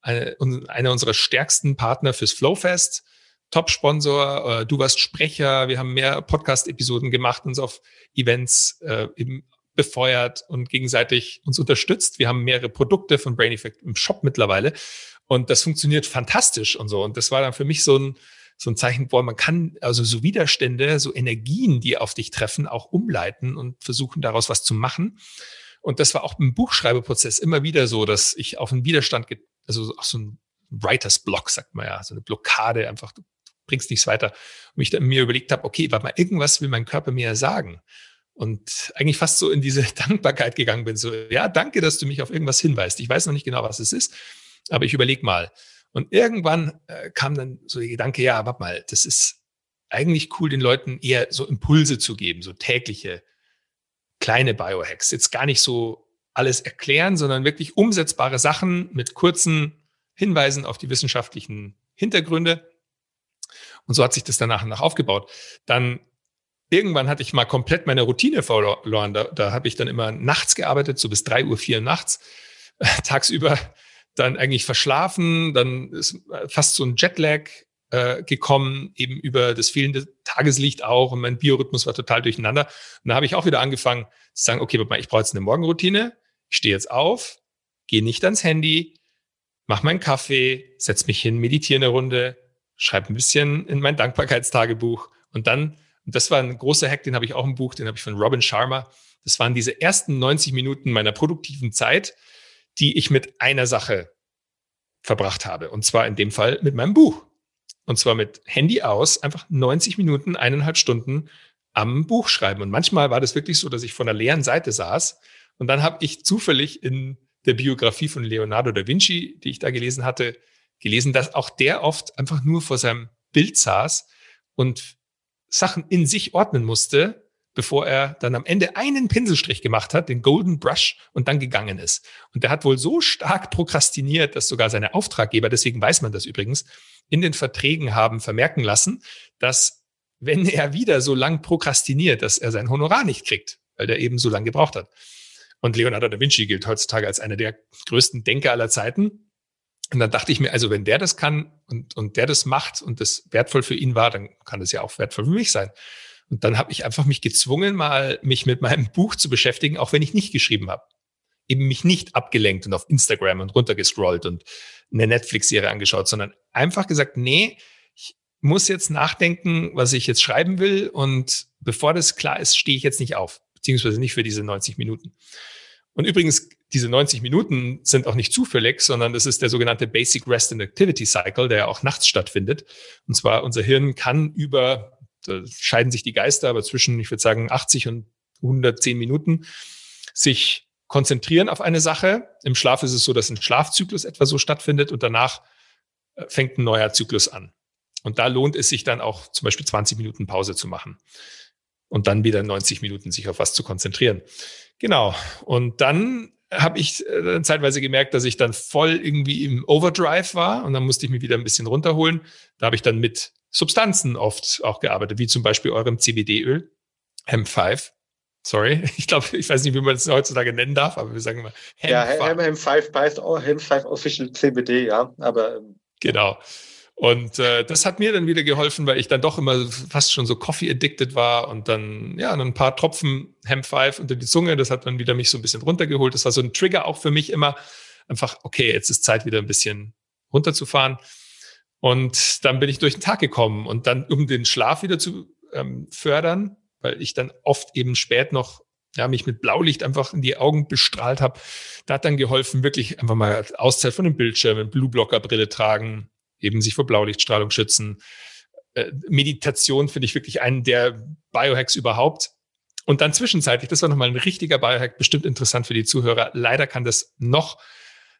[SPEAKER 1] eine, einer unserer stärksten Partner fürs Flowfest Top-Sponsor, äh, du warst Sprecher, wir haben mehr Podcast-Episoden gemacht, uns auf Events äh, eben befeuert und gegenseitig uns unterstützt. Wir haben mehrere Produkte von Brain Effect im Shop mittlerweile und das funktioniert fantastisch und so. Und das war dann für mich so ein, so ein Zeichen, boah, man kann also so Widerstände, so Energien, die auf dich treffen, auch umleiten und versuchen daraus was zu machen. Und das war auch im Buchschreibeprozess immer wieder so, dass ich auf einen Widerstand, also auch so ein Writers Block, sagt man ja, so eine Blockade einfach, du bringst nichts weiter. Und ich dann mir überlegt habe, okay, warte mal, irgendwas will mein Körper mir sagen. Und eigentlich fast so in diese Dankbarkeit gegangen bin. So, ja, danke, dass du mich auf irgendwas hinweist. Ich weiß noch nicht genau, was es ist, aber ich überlege mal. Und irgendwann äh, kam dann so der Gedanke, ja, warte mal, das ist eigentlich cool, den Leuten eher so Impulse zu geben, so tägliche, kleine Biohacks. Jetzt gar nicht so alles erklären, sondern wirklich umsetzbare Sachen mit kurzen Hinweisen auf die wissenschaftlichen Hintergründe. Und so hat sich das danach nach aufgebaut. Dann irgendwann hatte ich mal komplett meine Routine verloren. Da, da habe ich dann immer nachts gearbeitet, so bis drei Uhr, vier nachts, tagsüber dann eigentlich verschlafen, dann ist fast so ein Jetlag äh, gekommen, eben über das fehlende Tageslicht auch und mein Biorhythmus war total durcheinander. Und da habe ich auch wieder angefangen zu sagen, okay, ich brauche jetzt eine Morgenroutine, ich stehe jetzt auf, gehe nicht ans Handy, mach meinen Kaffee, setz mich hin, meditiere eine Runde, schreibe ein bisschen in mein Dankbarkeitstagebuch und dann, und das war ein großer Hack, den habe ich auch im Buch, den habe ich von Robin Sharma. Das waren diese ersten 90 Minuten meiner produktiven Zeit, die ich mit einer Sache verbracht habe. Und zwar in dem Fall mit meinem Buch. Und zwar mit Handy aus, einfach 90 Minuten, eineinhalb Stunden am Buch schreiben. Und manchmal war das wirklich so, dass ich von der leeren Seite saß und dann habe ich zufällig in der Biografie von Leonardo da Vinci, die ich da gelesen hatte, gelesen, dass auch der oft einfach nur vor seinem Bild saß und Sachen in sich ordnen musste, bevor er dann am Ende einen Pinselstrich gemacht hat, den Golden Brush, und dann gegangen ist. Und der hat wohl so stark prokrastiniert, dass sogar seine Auftraggeber, deswegen weiß man das übrigens, in den Verträgen haben vermerken lassen, dass wenn er wieder so lang prokrastiniert, dass er sein Honorar nicht kriegt, weil der eben so lange gebraucht hat. Und Leonardo da Vinci gilt heutzutage als einer der größten Denker aller Zeiten. Und dann dachte ich mir, also wenn der das kann und, und der das macht und das wertvoll für ihn war, dann kann das ja auch wertvoll für mich sein. Und dann habe ich einfach mich gezwungen, mal mich mit meinem Buch zu beschäftigen, auch wenn ich nicht geschrieben habe. Eben mich nicht abgelenkt und auf Instagram und runtergescrollt und eine Netflix-Serie angeschaut, sondern einfach gesagt, nee, ich muss jetzt nachdenken, was ich jetzt schreiben will. Und bevor das klar ist, stehe ich jetzt nicht auf. beziehungsweise nicht für diese 90 Minuten. Und übrigens, diese 90 Minuten sind auch nicht zufällig, sondern das ist der sogenannte Basic Rest and Activity Cycle, der ja auch nachts stattfindet. Und zwar unser Hirn kann über, da scheiden sich die Geister, aber zwischen, ich würde sagen, 80 und 110 Minuten sich konzentrieren auf eine Sache. Im Schlaf ist es so, dass ein Schlafzyklus etwa so stattfindet und danach äh, fängt ein neuer Zyklus an. Und da lohnt es sich dann auch zum Beispiel 20 Minuten Pause zu machen und dann wieder 90 Minuten sich auf was zu konzentrieren. Genau. Und dann habe ich äh, zeitweise gemerkt, dass ich dann voll irgendwie im Overdrive war und dann musste ich mich wieder ein bisschen runterholen. Da habe ich dann mit Substanzen oft auch gearbeitet, wie zum Beispiel eurem CBD-Öl, M5. Sorry, ich glaube, ich weiß nicht, wie man es heutzutage nennen darf, aber wir sagen mal
[SPEAKER 3] Hem Ja, M5 heißt auch M5 Official CBD, ja, aber. Ähm,
[SPEAKER 1] genau. Und äh, das hat mir dann wieder geholfen, weil ich dann doch immer fast schon so Coffee-addicted war und dann, ja, ein paar Tropfen Hemp 5 unter die Zunge, das hat dann wieder mich so ein bisschen runtergeholt. Das war so ein Trigger auch für mich immer. Einfach, okay, jetzt ist Zeit wieder ein bisschen runterzufahren. Und dann bin ich durch den Tag gekommen und dann, um den Schlaf wieder zu ähm, fördern, weil ich dann oft eben spät noch ja, mich mit Blaulicht einfach in die Augen bestrahlt habe. Da hat dann geholfen, wirklich einfach mal Auszeit von den Bildschirmen, Blue-Blocker-Brille tragen, eben sich vor Blaulichtstrahlung schützen. Äh, Meditation finde ich wirklich einen der Biohacks überhaupt. Und dann zwischenzeitlich, das war nochmal ein richtiger Biohack, bestimmt interessant für die Zuhörer. Leider kann das noch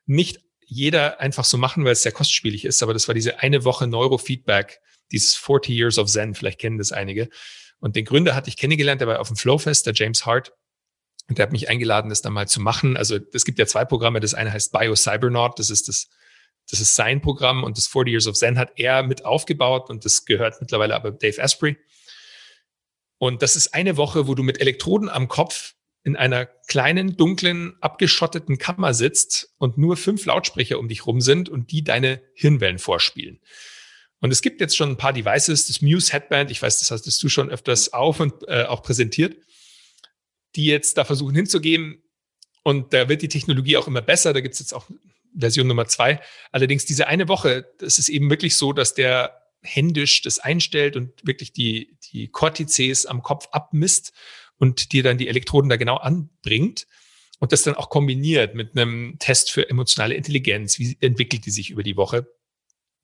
[SPEAKER 1] nicht jeder einfach so machen, weil es sehr kostspielig ist. Aber das war diese eine Woche Neurofeedback, dieses 40 Years of Zen. Vielleicht kennen das einige. Und den Gründer hatte ich kennengelernt, der war auf dem Flowfest, der James Hart. Und der hat mich eingeladen, das dann mal zu machen. Also es gibt ja zwei Programme. Das eine heißt Bio Cybernaut. Das ist das das ist sein Programm und das 40 Years of Zen hat er mit aufgebaut und das gehört mittlerweile aber Dave Asprey. Und das ist eine Woche, wo du mit Elektroden am Kopf in einer kleinen, dunklen, abgeschotteten Kammer sitzt und nur fünf Lautsprecher um dich rum sind und die deine Hirnwellen vorspielen. Und es gibt jetzt schon ein paar Devices, das Muse Headband, ich weiß, das hast du schon öfters auf und äh, auch präsentiert, die jetzt da versuchen hinzugeben. Und da wird die Technologie auch immer besser. Da gibt es jetzt auch Version Nummer zwei. Allerdings diese eine Woche, das ist eben wirklich so, dass der händisch das einstellt und wirklich die, die Cortices am Kopf abmisst und dir dann die Elektroden da genau anbringt und das dann auch kombiniert mit einem Test für emotionale Intelligenz. Wie entwickelt die sich über die Woche?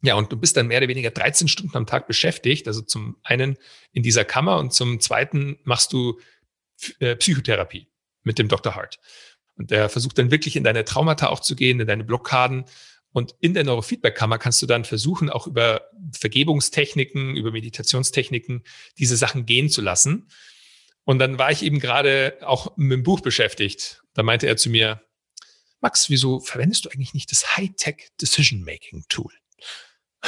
[SPEAKER 1] Ja, und du bist dann mehr oder weniger 13 Stunden am Tag beschäftigt. Also zum einen in dieser Kammer und zum zweiten machst du äh, Psychotherapie mit dem Dr. Hart. Und der versucht dann wirklich in deine Traumata auch zu gehen, in deine Blockaden. Und in der Neurofeedback-Kammer kannst du dann versuchen, auch über Vergebungstechniken, über Meditationstechniken diese Sachen gehen zu lassen. Und dann war ich eben gerade auch mit dem Buch beschäftigt. Da meinte er zu mir, Max, wieso verwendest du eigentlich nicht das High-Tech Decision-Making Tool?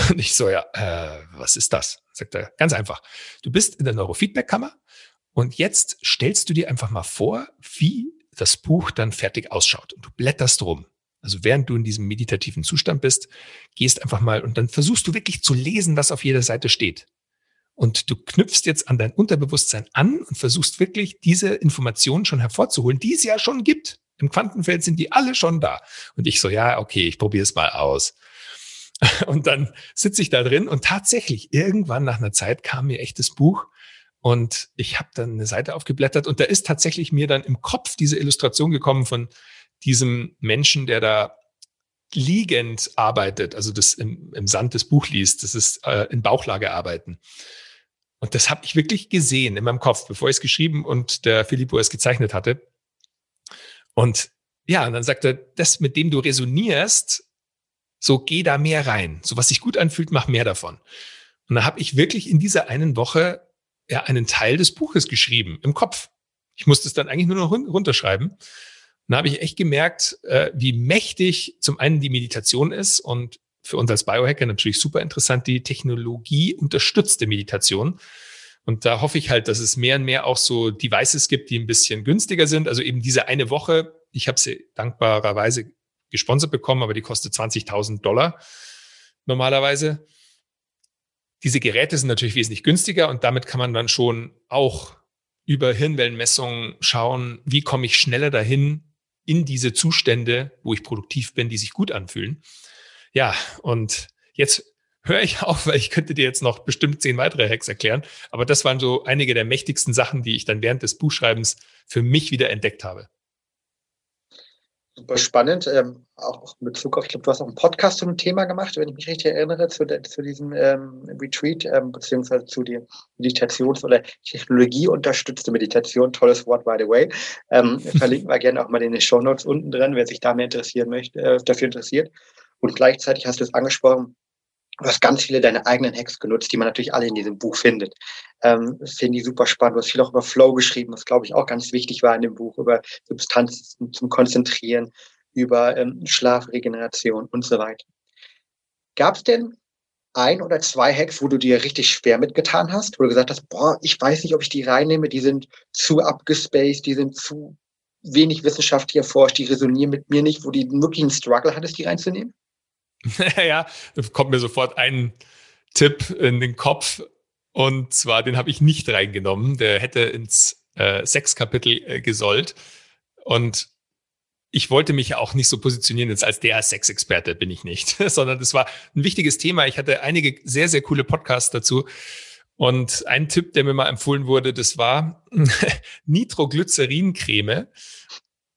[SPEAKER 1] Und ich so, ja, äh, was ist das? Sagt er, ganz einfach. Du bist in der Neurofeedback-Kammer und jetzt stellst du dir einfach mal vor, wie das Buch dann fertig ausschaut und du blätterst rum. Also während du in diesem meditativen Zustand bist, gehst einfach mal und dann versuchst du wirklich zu lesen, was auf jeder Seite steht. Und du knüpfst jetzt an dein Unterbewusstsein an und versuchst wirklich diese Informationen schon hervorzuholen, die es ja schon gibt. Im Quantenfeld sind die alle schon da. Und ich so, ja, okay, ich probiere es mal aus. Und dann sitze ich da drin und tatsächlich irgendwann nach einer Zeit kam mir echtes Buch und ich habe dann eine Seite aufgeblättert und da ist tatsächlich mir dann im Kopf diese Illustration gekommen von diesem Menschen, der da liegend arbeitet, also das im, im Sand des Buch liest, das ist äh, in Bauchlage arbeiten. Und das habe ich wirklich gesehen in meinem Kopf, bevor ich es geschrieben und der Filippo es gezeichnet hatte. Und ja, und dann sagt er, das, mit dem du resonierst, so geh da mehr rein. So was sich gut anfühlt, mach mehr davon. Und da habe ich wirklich in dieser einen Woche ja, einen Teil des Buches geschrieben im Kopf. Ich musste es dann eigentlich nur noch runterschreiben. Und da habe ich echt gemerkt, äh, wie mächtig zum einen die Meditation ist und für uns als Biohacker natürlich super interessant, die Technologie unterstützte Meditation. Und da hoffe ich halt, dass es mehr und mehr auch so Devices gibt, die ein bisschen günstiger sind. Also eben diese eine Woche, ich habe sie dankbarerweise gesponsert bekommen, aber die kostet 20.000 Dollar normalerweise. Diese Geräte sind natürlich wesentlich günstiger und damit kann man dann schon auch über Hirnwellenmessungen schauen, wie komme ich schneller dahin in diese Zustände, wo ich produktiv bin, die sich gut anfühlen. Ja, und jetzt höre ich auf, weil ich könnte dir jetzt noch bestimmt zehn weitere Hacks erklären. Aber das waren so einige der mächtigsten Sachen, die ich dann während des Buchschreibens für mich wieder entdeckt habe.
[SPEAKER 3] Super spannend. Ähm, auch mit Bezug auf, ich glaube, du hast auch einen Podcast zu dem Thema gemacht, wenn ich mich richtig erinnere, zu, der, zu diesem ähm, Retreat, ähm, beziehungsweise zu der Meditations- oder Technologieunterstützte Meditation. Tolles Wort, by the way. Ähm, verlinken wir gerne auch mal in den Show Notes unten drin, wer sich da mehr interessieren möchte, äh, dafür interessiert. Und gleichzeitig hast du es angesprochen, Du hast ganz viele deine eigenen Hacks genutzt, die man natürlich alle in diesem Buch findet. Ähm, finde ich super spannend. Du hast viel auch über Flow geschrieben, was glaube ich auch ganz wichtig war in dem Buch, über Substanzen zum Konzentrieren, über ähm, Schlafregeneration und so weiter. Gab es denn ein oder zwei Hacks, wo du dir richtig schwer mitgetan hast, wo du gesagt hast, boah, ich weiß nicht, ob ich die reinnehme, die sind zu abgespaced, die sind zu wenig wissenschaftlich erforscht, die resonieren mit mir nicht, wo du wirklich einen Struggle hattest, die reinzunehmen?
[SPEAKER 1] ja, kommt mir sofort ein Tipp in den Kopf. Und zwar, den habe ich nicht reingenommen. Der hätte ins äh, Sexkapitel äh, gesollt. Und ich wollte mich ja auch nicht so positionieren jetzt als der Sexexperte, bin ich nicht, sondern das war ein wichtiges Thema. Ich hatte einige sehr, sehr coole Podcasts dazu. Und ein Tipp, der mir mal empfohlen wurde, das war Nitroglycerincreme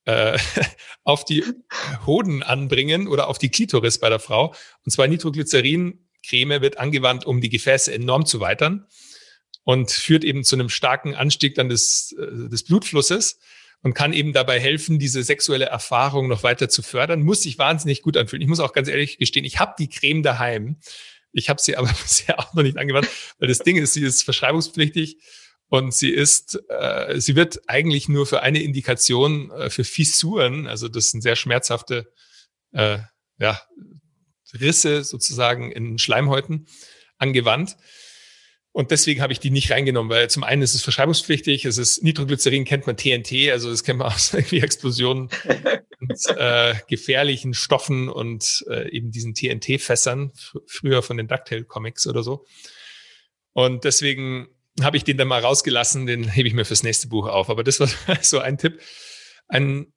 [SPEAKER 1] äh, auf die Hoden anbringen oder auf die Klitoris bei der Frau. Und zwar Nitroglycerin-Creme wird angewandt, um die Gefäße enorm zu weitern und führt eben zu einem starken Anstieg dann des, äh, des Blutflusses und kann eben dabei helfen, diese sexuelle Erfahrung noch weiter zu fördern. Muss sich wahnsinnig gut anfühlen. Ich muss auch ganz ehrlich gestehen, ich habe die Creme daheim. Ich habe sie aber bisher auch noch nicht angewandt, weil das Ding ist, sie ist verschreibungspflichtig und sie ist, äh, sie wird eigentlich nur für eine Indikation äh, für Fissuren, also das sind sehr schmerzhafte äh, ja, Risse sozusagen in Schleimhäuten angewandt. Und deswegen habe ich die nicht reingenommen, weil zum einen ist es verschreibungspflichtig, es ist Nitroglycerin kennt man TNT, also das kennt man aus irgendwie Explosionen und äh, gefährlichen Stoffen und äh, eben diesen TNT-Fässern, fr früher von den Ducktail-Comics oder so. Und deswegen habe ich den dann mal rausgelassen, den hebe ich mir fürs nächste Buch auf. Aber das war so ein Tipp. Ein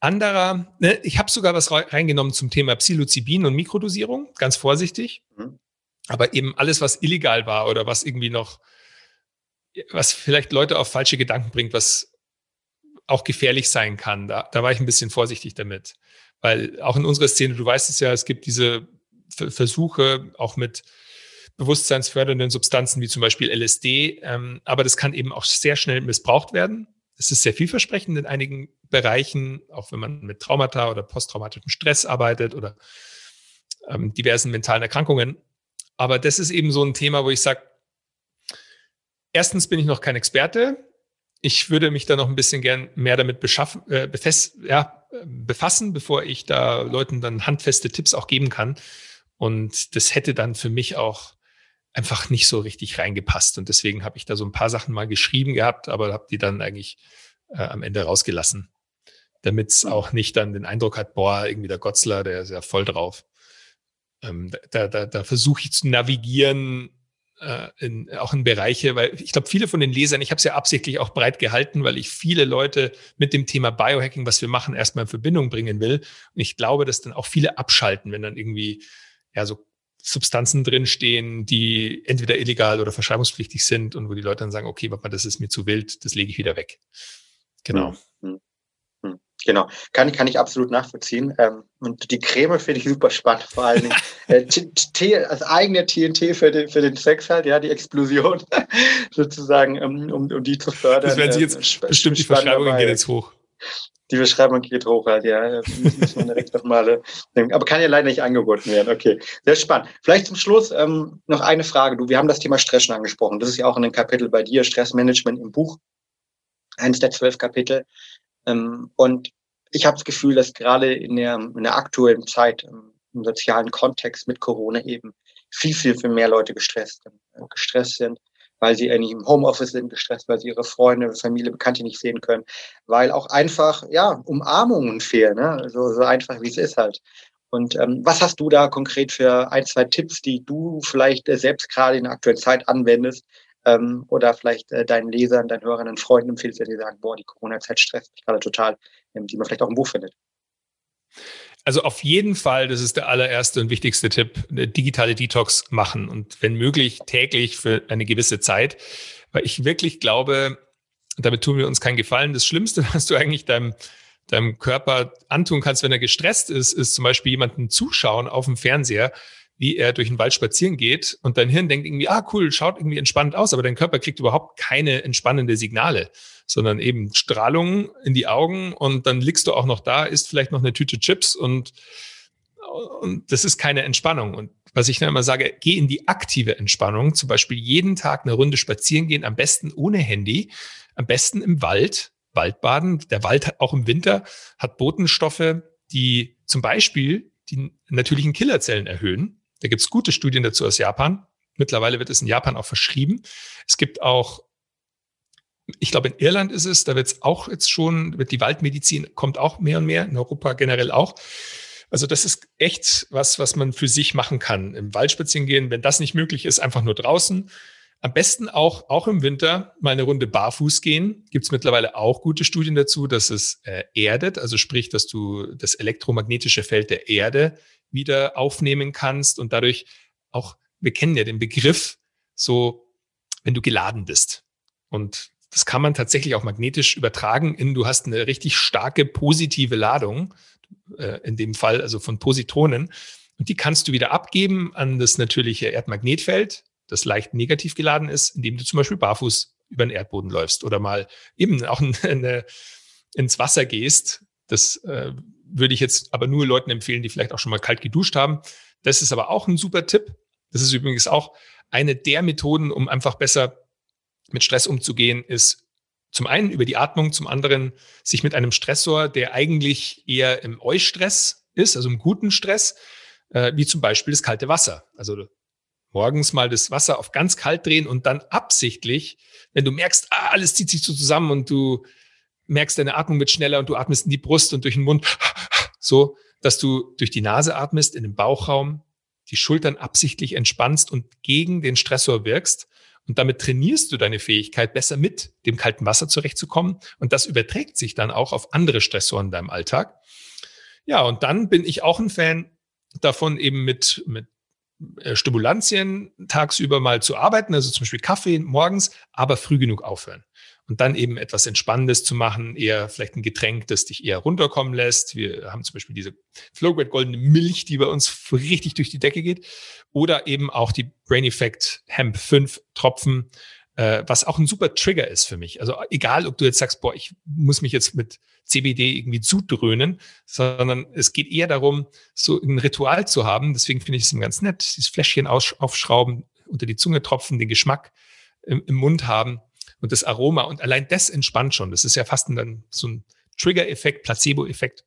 [SPEAKER 1] anderer, ne, ich habe sogar was reingenommen zum Thema Psilocybin und Mikrodosierung, ganz vorsichtig. Mhm. Aber eben alles, was illegal war oder was irgendwie noch, was vielleicht Leute auf falsche Gedanken bringt, was auch gefährlich sein kann, da, da war ich ein bisschen vorsichtig damit. Weil auch in unserer Szene, du weißt es ja, es gibt diese Versuche auch mit bewusstseinsfördernden Substanzen wie zum Beispiel LSD. Ähm, aber das kann eben auch sehr schnell missbraucht werden. Es ist sehr vielversprechend in einigen Bereichen, auch wenn man mit Traumata oder posttraumatischem Stress arbeitet oder ähm, diversen mentalen Erkrankungen. Aber das ist eben so ein Thema, wo ich sage, erstens bin ich noch kein Experte. Ich würde mich da noch ein bisschen gern mehr damit beschaffen, äh, ja, befassen, bevor ich da Leuten dann handfeste Tipps auch geben kann. Und das hätte dann für mich auch einfach nicht so richtig reingepasst. Und deswegen habe ich da so ein paar Sachen mal geschrieben gehabt, aber habe die dann eigentlich äh, am Ende rausgelassen, damit es auch nicht dann den Eindruck hat, boah, irgendwie der Gotzler, der ist ja voll drauf. Ähm, da da, da versuche ich zu navigieren, äh, in, auch in Bereiche, weil ich glaube, viele von den Lesern, ich habe es ja absichtlich auch breit gehalten, weil ich viele Leute mit dem Thema Biohacking, was wir machen, erstmal in Verbindung bringen will. Und ich glaube, dass dann auch viele abschalten, wenn dann irgendwie ja so Substanzen drinstehen, die entweder illegal oder verschreibungspflichtig sind und wo die Leute dann sagen, okay, Papa, das ist mir zu wild, das lege ich wieder weg. Genau.
[SPEAKER 3] Hm, hm, hm. Genau, kann ich, kann ich absolut nachvollziehen. Ähm, und die Creme finde ich super spannend, vor allen Dingen. äh, als eigene TNT für den, für den Sex halt, ja, die Explosion sozusagen, um, um, um die zu fördern.
[SPEAKER 1] Das werden Sie jetzt äh, bestimmt, die Verschreibungen gehen jetzt hoch
[SPEAKER 3] die Beschreibung geht hoch halt, ja. Direkt nochmal denken. Aber kann ja leider nicht angeboten werden. Okay, sehr spannend. Vielleicht zum Schluss ähm, noch eine Frage. Du, wir haben das Thema Stress schon angesprochen. Das ist ja auch in einem Kapitel bei dir, Stressmanagement im Buch. Eines der zwölf Kapitel. Ähm, und ich habe das Gefühl, dass gerade in der, in der aktuellen Zeit, im sozialen Kontext mit Corona eben viel, viel, viel mehr Leute gestresst, äh, gestresst sind weil sie eigentlich im Homeoffice sind, gestresst, weil sie ihre Freunde, Familie, Bekannte nicht sehen können, weil auch einfach, ja, Umarmungen fehlen, ne? so, so einfach wie es ist halt. Und ähm, was hast du da konkret für ein, zwei Tipps, die du vielleicht äh, selbst gerade in der aktuellen Zeit anwendest ähm, oder vielleicht äh, deinen Lesern, deinen Hörern, deinen Freunden empfiehlst, die sagen, boah, die Corona-Zeit stresst mich gerade total, ähm, die man vielleicht auch im Buch findet?
[SPEAKER 1] Also auf jeden Fall, das ist der allererste und wichtigste Tipp, eine digitale Detox machen und wenn möglich täglich für eine gewisse Zeit, weil ich wirklich glaube, damit tun wir uns keinen Gefallen. Das Schlimmste, was du eigentlich deinem, deinem Körper antun kannst, wenn er gestresst ist, ist zum Beispiel jemanden zuschauen auf dem Fernseher, wie er durch den Wald spazieren geht und dein Hirn denkt irgendwie, ah cool, schaut irgendwie entspannt aus, aber dein Körper kriegt überhaupt keine entspannende Signale, sondern eben Strahlung in die Augen und dann liegst du auch noch da, isst vielleicht noch eine Tüte Chips und, und das ist keine Entspannung. Und was ich dann immer sage, geh in die aktive Entspannung, zum Beispiel jeden Tag eine Runde spazieren gehen, am besten ohne Handy, am besten im Wald, Waldbaden. Der Wald hat auch im Winter hat Botenstoffe, die zum Beispiel die natürlichen Killerzellen erhöhen. Da gibt es gute Studien dazu aus Japan. Mittlerweile wird es in Japan auch verschrieben. Es gibt auch, ich glaube, in Irland ist es, da wird es auch jetzt schon, wird die Waldmedizin kommt auch mehr und mehr, in Europa generell auch. Also das ist echt was, was man für sich machen kann. Im Wald spazieren gehen, wenn das nicht möglich ist, einfach nur draußen. Am besten auch, auch im Winter mal eine Runde barfuß gehen. Gibt es mittlerweile auch gute Studien dazu, dass es äh, erdet, also sprich, dass du das elektromagnetische Feld der Erde wieder aufnehmen kannst und dadurch auch, wir kennen ja den Begriff, so, wenn du geladen bist. Und das kann man tatsächlich auch magnetisch übertragen in, du hast eine richtig starke positive Ladung, äh, in dem Fall also von Positronen. Und die kannst du wieder abgeben an das natürliche Erdmagnetfeld, das leicht negativ geladen ist, indem du zum Beispiel barfuß über den Erdboden läufst oder mal eben auch eine, ins Wasser gehst. Das äh, würde ich jetzt aber nur Leuten empfehlen, die vielleicht auch schon mal kalt geduscht haben. Das ist aber auch ein super Tipp. Das ist übrigens auch eine der Methoden, um einfach besser mit Stress umzugehen, ist zum einen über die Atmung, zum anderen sich mit einem Stressor, der eigentlich eher im Eustress ist, also im guten Stress, äh, wie zum Beispiel das kalte Wasser. Also morgens mal das Wasser auf ganz kalt drehen und dann absichtlich, wenn du merkst, ah, alles zieht sich so zusammen und du merkst, deine Atmung wird schneller und du atmest in die Brust und durch den Mund, so, dass du durch die Nase atmest, in den Bauchraum, die Schultern absichtlich entspannst und gegen den Stressor wirkst. Und damit trainierst du deine Fähigkeit, besser mit dem kalten Wasser zurechtzukommen. Und das überträgt sich dann auch auf andere Stressoren in deinem Alltag. Ja, und dann bin ich auch ein Fan davon, eben mit, mit äh, Stimulantien tagsüber mal zu arbeiten, also zum Beispiel Kaffee morgens, aber früh genug aufhören und dann eben etwas Entspannendes zu machen, eher vielleicht ein Getränk, das dich eher runterkommen lässt. Wir haben zum Beispiel diese Flowgrade goldene Milch, die bei uns richtig durch die Decke geht. Oder eben auch die Brain Effect Hemp 5 Tropfen, äh, was auch ein super Trigger ist für mich. Also egal, ob du jetzt sagst, boah, ich muss mich jetzt mit CBD irgendwie zudröhnen, sondern es geht eher darum, so ein Ritual zu haben. Deswegen finde ich es ganz nett, dieses Fläschchen aufschrauben, unter die Zunge tropfen, den Geschmack im, im Mund haben und das Aroma. Und allein das entspannt schon. Das ist ja fast dann so ein Trigger-Effekt, Placebo-Effekt,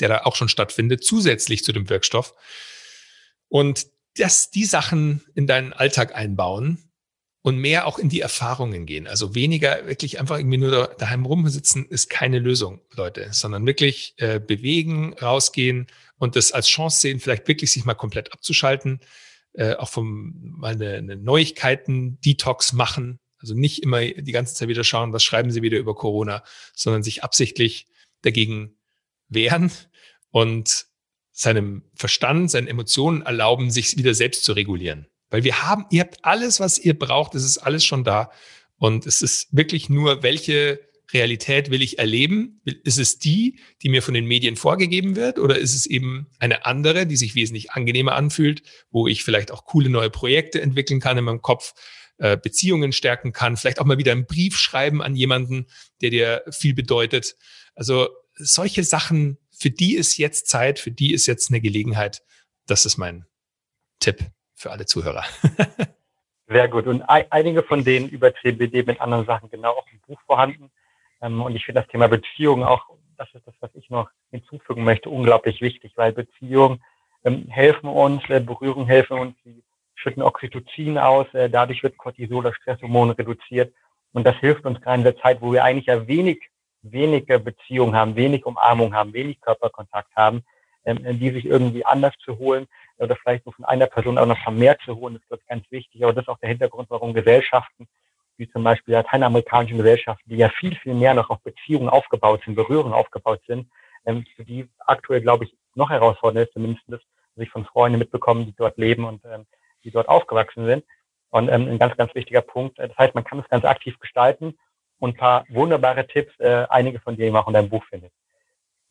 [SPEAKER 1] der da auch schon stattfindet, zusätzlich zu dem Wirkstoff. Und dass die Sachen in deinen Alltag einbauen und mehr auch in die Erfahrungen gehen. Also weniger wirklich einfach irgendwie nur daheim rumsitzen ist keine Lösung, Leute, sondern wirklich äh, bewegen, rausgehen und das als Chance sehen, vielleicht wirklich sich mal komplett abzuschalten, äh, auch vom mal eine, eine Neuigkeiten-Detox machen, also nicht immer die ganze Zeit wieder schauen, was schreiben sie wieder über Corona, sondern sich absichtlich dagegen wehren und seinem Verstand, seinen Emotionen erlauben, sich wieder selbst zu regulieren. Weil wir haben, ihr habt alles, was ihr braucht, es ist alles schon da. Und es ist wirklich nur, welche Realität will ich erleben? Ist es die, die mir von den Medien vorgegeben wird? Oder ist es eben eine andere, die sich wesentlich angenehmer anfühlt, wo ich vielleicht auch coole neue Projekte entwickeln kann in meinem Kopf? Äh, Beziehungen stärken kann, vielleicht auch mal wieder einen Brief schreiben an jemanden, der dir viel bedeutet. Also solche Sachen, für die ist jetzt Zeit, für die ist jetzt eine Gelegenheit. Das ist mein Tipp für alle Zuhörer.
[SPEAKER 4] Sehr gut. Und einige von denen über CBD mit anderen Sachen genau auch im Buch vorhanden. Ähm, und ich finde das Thema Beziehung auch, das ist das, was ich noch hinzufügen möchte, unglaublich wichtig, weil Beziehungen ähm, helfen uns, äh, Berührung helfen uns, die schütten Oxytocin aus, äh, dadurch wird Cortisol, das Stresshormon, reduziert. Und das hilft uns gerade in der Zeit, wo wir eigentlich ja wenig, wenige Beziehungen haben, wenig Umarmung haben, wenig Körperkontakt haben, ähm, die sich irgendwie anders zu holen oder vielleicht nur von einer Person auch noch vermehrt zu holen, ist, ganz wichtig. Aber das ist auch der Hintergrund, warum Gesellschaften, wie zum Beispiel lateinamerikanischen Gesellschaften, die ja viel, viel mehr noch auf Beziehungen aufgebaut sind, Berührungen aufgebaut sind, ähm, für die aktuell, glaube ich, noch herausfordernder ist, zumindest das, was ich von Freunden mitbekommen, die dort leben und ähm, die dort aufgewachsen sind. Und ähm, ein ganz, ganz wichtiger Punkt. Das heißt, man kann das ganz aktiv gestalten und ein paar wunderbare Tipps, äh, einige von denen auch in deinem Buch findet.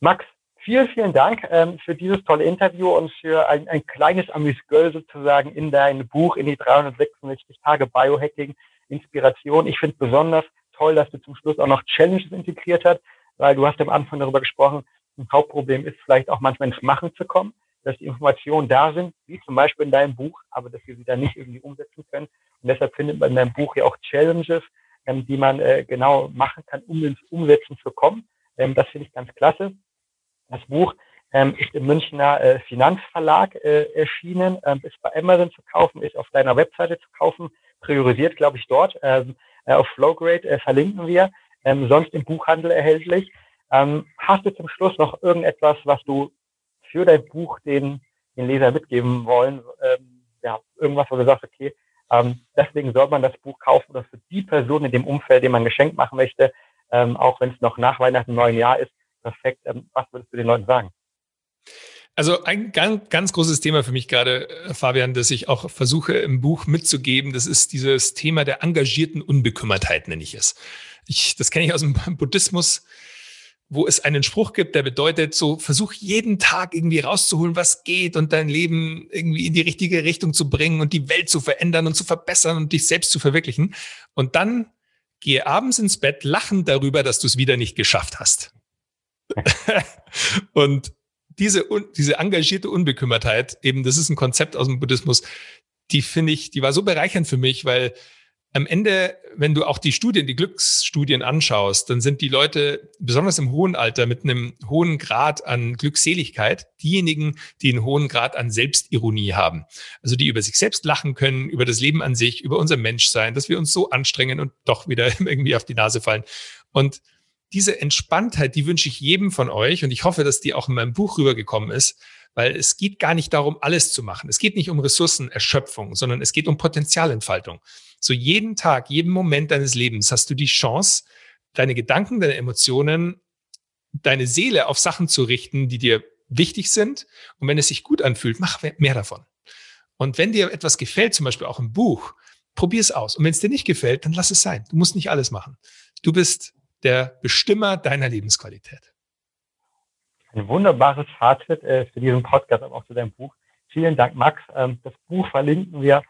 [SPEAKER 4] Max, vielen, vielen Dank ähm, für dieses tolle Interview und für ein, ein kleines Amüsgöl sozusagen in dein Buch, in die 366 Tage Biohacking Inspiration. Ich finde besonders toll, dass du zum Schluss auch noch Challenges integriert hast, weil du hast am Anfang darüber gesprochen, ein Hauptproblem ist vielleicht auch manchmal ins Machen zu kommen dass die Informationen da sind, wie zum Beispiel in deinem Buch, aber dass wir sie dann nicht irgendwie umsetzen können. Und deshalb findet man in deinem Buch ja auch Challenges, ähm, die man äh, genau machen kann, um ins Umsetzen zu kommen. Ähm, das finde ich ganz klasse. Das Buch ähm, ist im Münchner äh, Finanzverlag äh, erschienen, ähm, ist bei Amazon zu kaufen, ist auf deiner Webseite zu kaufen, priorisiert, glaube ich, dort. Ähm, äh, auf Flowgrade äh, verlinken wir, ähm, sonst im Buchhandel erhältlich. Hast du zum Schluss noch irgendetwas, was du für dein Buch den, den Leser mitgeben wollen. Ähm, ja, irgendwas, wo du sagst, okay, ähm, deswegen soll man das Buch kaufen oder für die Person in dem Umfeld, dem man ein Geschenk machen möchte, ähm, auch wenn es noch nach Weihnachten, neuen Jahr ist, perfekt. Ähm, was würdest du den Leuten sagen?
[SPEAKER 1] Also ein ganz, ganz großes Thema für mich gerade, äh, Fabian, das ich auch versuche im Buch mitzugeben, das ist dieses Thema der engagierten Unbekümmertheit, nenne ich es. Ich, das kenne ich aus dem Buddhismus wo es einen Spruch gibt, der bedeutet, so versuch jeden Tag irgendwie rauszuholen, was geht und dein Leben irgendwie in die richtige Richtung zu bringen und die Welt zu verändern und zu verbessern und dich selbst zu verwirklichen. Und dann gehe abends ins Bett lachend darüber, dass du es wieder nicht geschafft hast. und diese, diese engagierte Unbekümmertheit, eben, das ist ein Konzept aus dem Buddhismus, die finde ich, die war so bereichernd für mich, weil am Ende, wenn du auch die Studien, die Glücksstudien anschaust, dann sind die Leute, besonders im hohen Alter, mit einem hohen Grad an Glückseligkeit, diejenigen, die einen hohen Grad an Selbstironie haben. Also die über sich selbst lachen können, über das Leben an sich, über unser Menschsein, dass wir uns so anstrengen und doch wieder irgendwie auf die Nase fallen. Und diese Entspanntheit, die wünsche ich jedem von euch und ich hoffe, dass die auch in meinem Buch rübergekommen ist, weil es geht gar nicht darum, alles zu machen. Es geht nicht um Ressourcenerschöpfung, sondern es geht um Potenzialentfaltung. So jeden Tag, jeden Moment deines Lebens hast du die Chance, deine Gedanken, deine Emotionen, deine Seele auf Sachen zu richten, die dir wichtig sind. Und wenn es sich gut anfühlt, mach mehr davon. Und wenn dir etwas gefällt, zum Beispiel auch im Buch, probier es aus. Und wenn es dir nicht gefällt, dann lass es sein. Du musst nicht alles machen. Du bist der Bestimmer deiner Lebensqualität.
[SPEAKER 4] Ein wunderbares Fazit äh, für diesen Podcast, aber auch zu deinem Buch. Vielen Dank, Max. Ähm, das Buch verlinken wir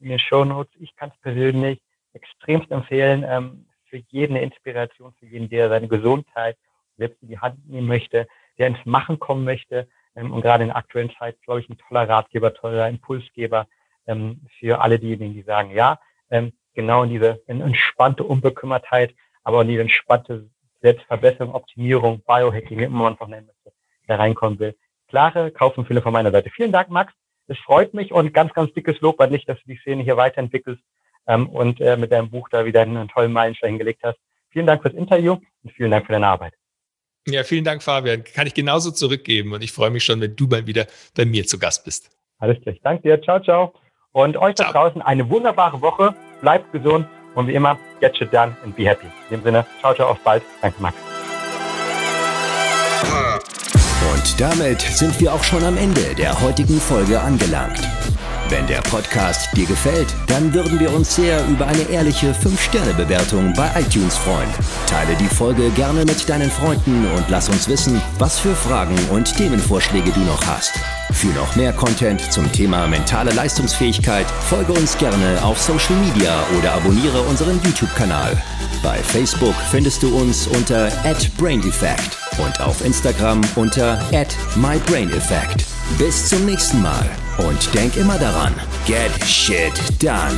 [SPEAKER 4] in den Show Notes. Ich kann es persönlich extremst empfehlen, ähm, für jeden eine Inspiration, für jeden, der seine Gesundheit selbst in die Hand nehmen möchte, der ins Machen kommen möchte. Ähm, und gerade in der aktuellen Zeit, glaube ich, ein toller Ratgeber, toller Impulsgeber für alle diejenigen, die sagen, ja, genau in diese entspannte Unbekümmertheit, aber in diese entspannte Selbstverbesserung, Optimierung, Biohacking, wie immer man es auch nennen möchte, da reinkommen will. Klare Kaufempfehlung von meiner Seite. Vielen Dank, Max. Es freut mich und ganz, ganz dickes Lob an dich, dass du die Szene hier weiterentwickelst ähm, und äh, mit deinem Buch da wieder einen tollen Meilenstein gelegt hast. Vielen Dank fürs Interview und vielen Dank für deine Arbeit.
[SPEAKER 1] Ja, vielen Dank, Fabian. Kann ich genauso zurückgeben und ich freue mich schon, wenn du mal wieder bei mir zu Gast bist.
[SPEAKER 4] Alles klar. Danke dir. Ciao, ciao. Und euch ciao. da draußen eine wunderbare Woche. Bleibt gesund und wie immer, get shit done and be happy. In dem Sinne, ciao, ciao, auf bald. Danke, Max.
[SPEAKER 2] Und damit sind wir auch schon am Ende der heutigen Folge angelangt. Wenn der Podcast dir gefällt, dann würden wir uns sehr über eine ehrliche 5-Sterne-Bewertung bei iTunes freuen. Teile die Folge gerne mit deinen Freunden und lass uns wissen, was für Fragen und Themenvorschläge du noch hast. Für noch mehr Content zum Thema mentale Leistungsfähigkeit folge uns gerne auf Social Media oder abonniere unseren YouTube-Kanal. Bei Facebook findest du uns unter @braindefect und auf Instagram unter @mybraineffect. Bis zum nächsten Mal und denk immer daran, get shit done.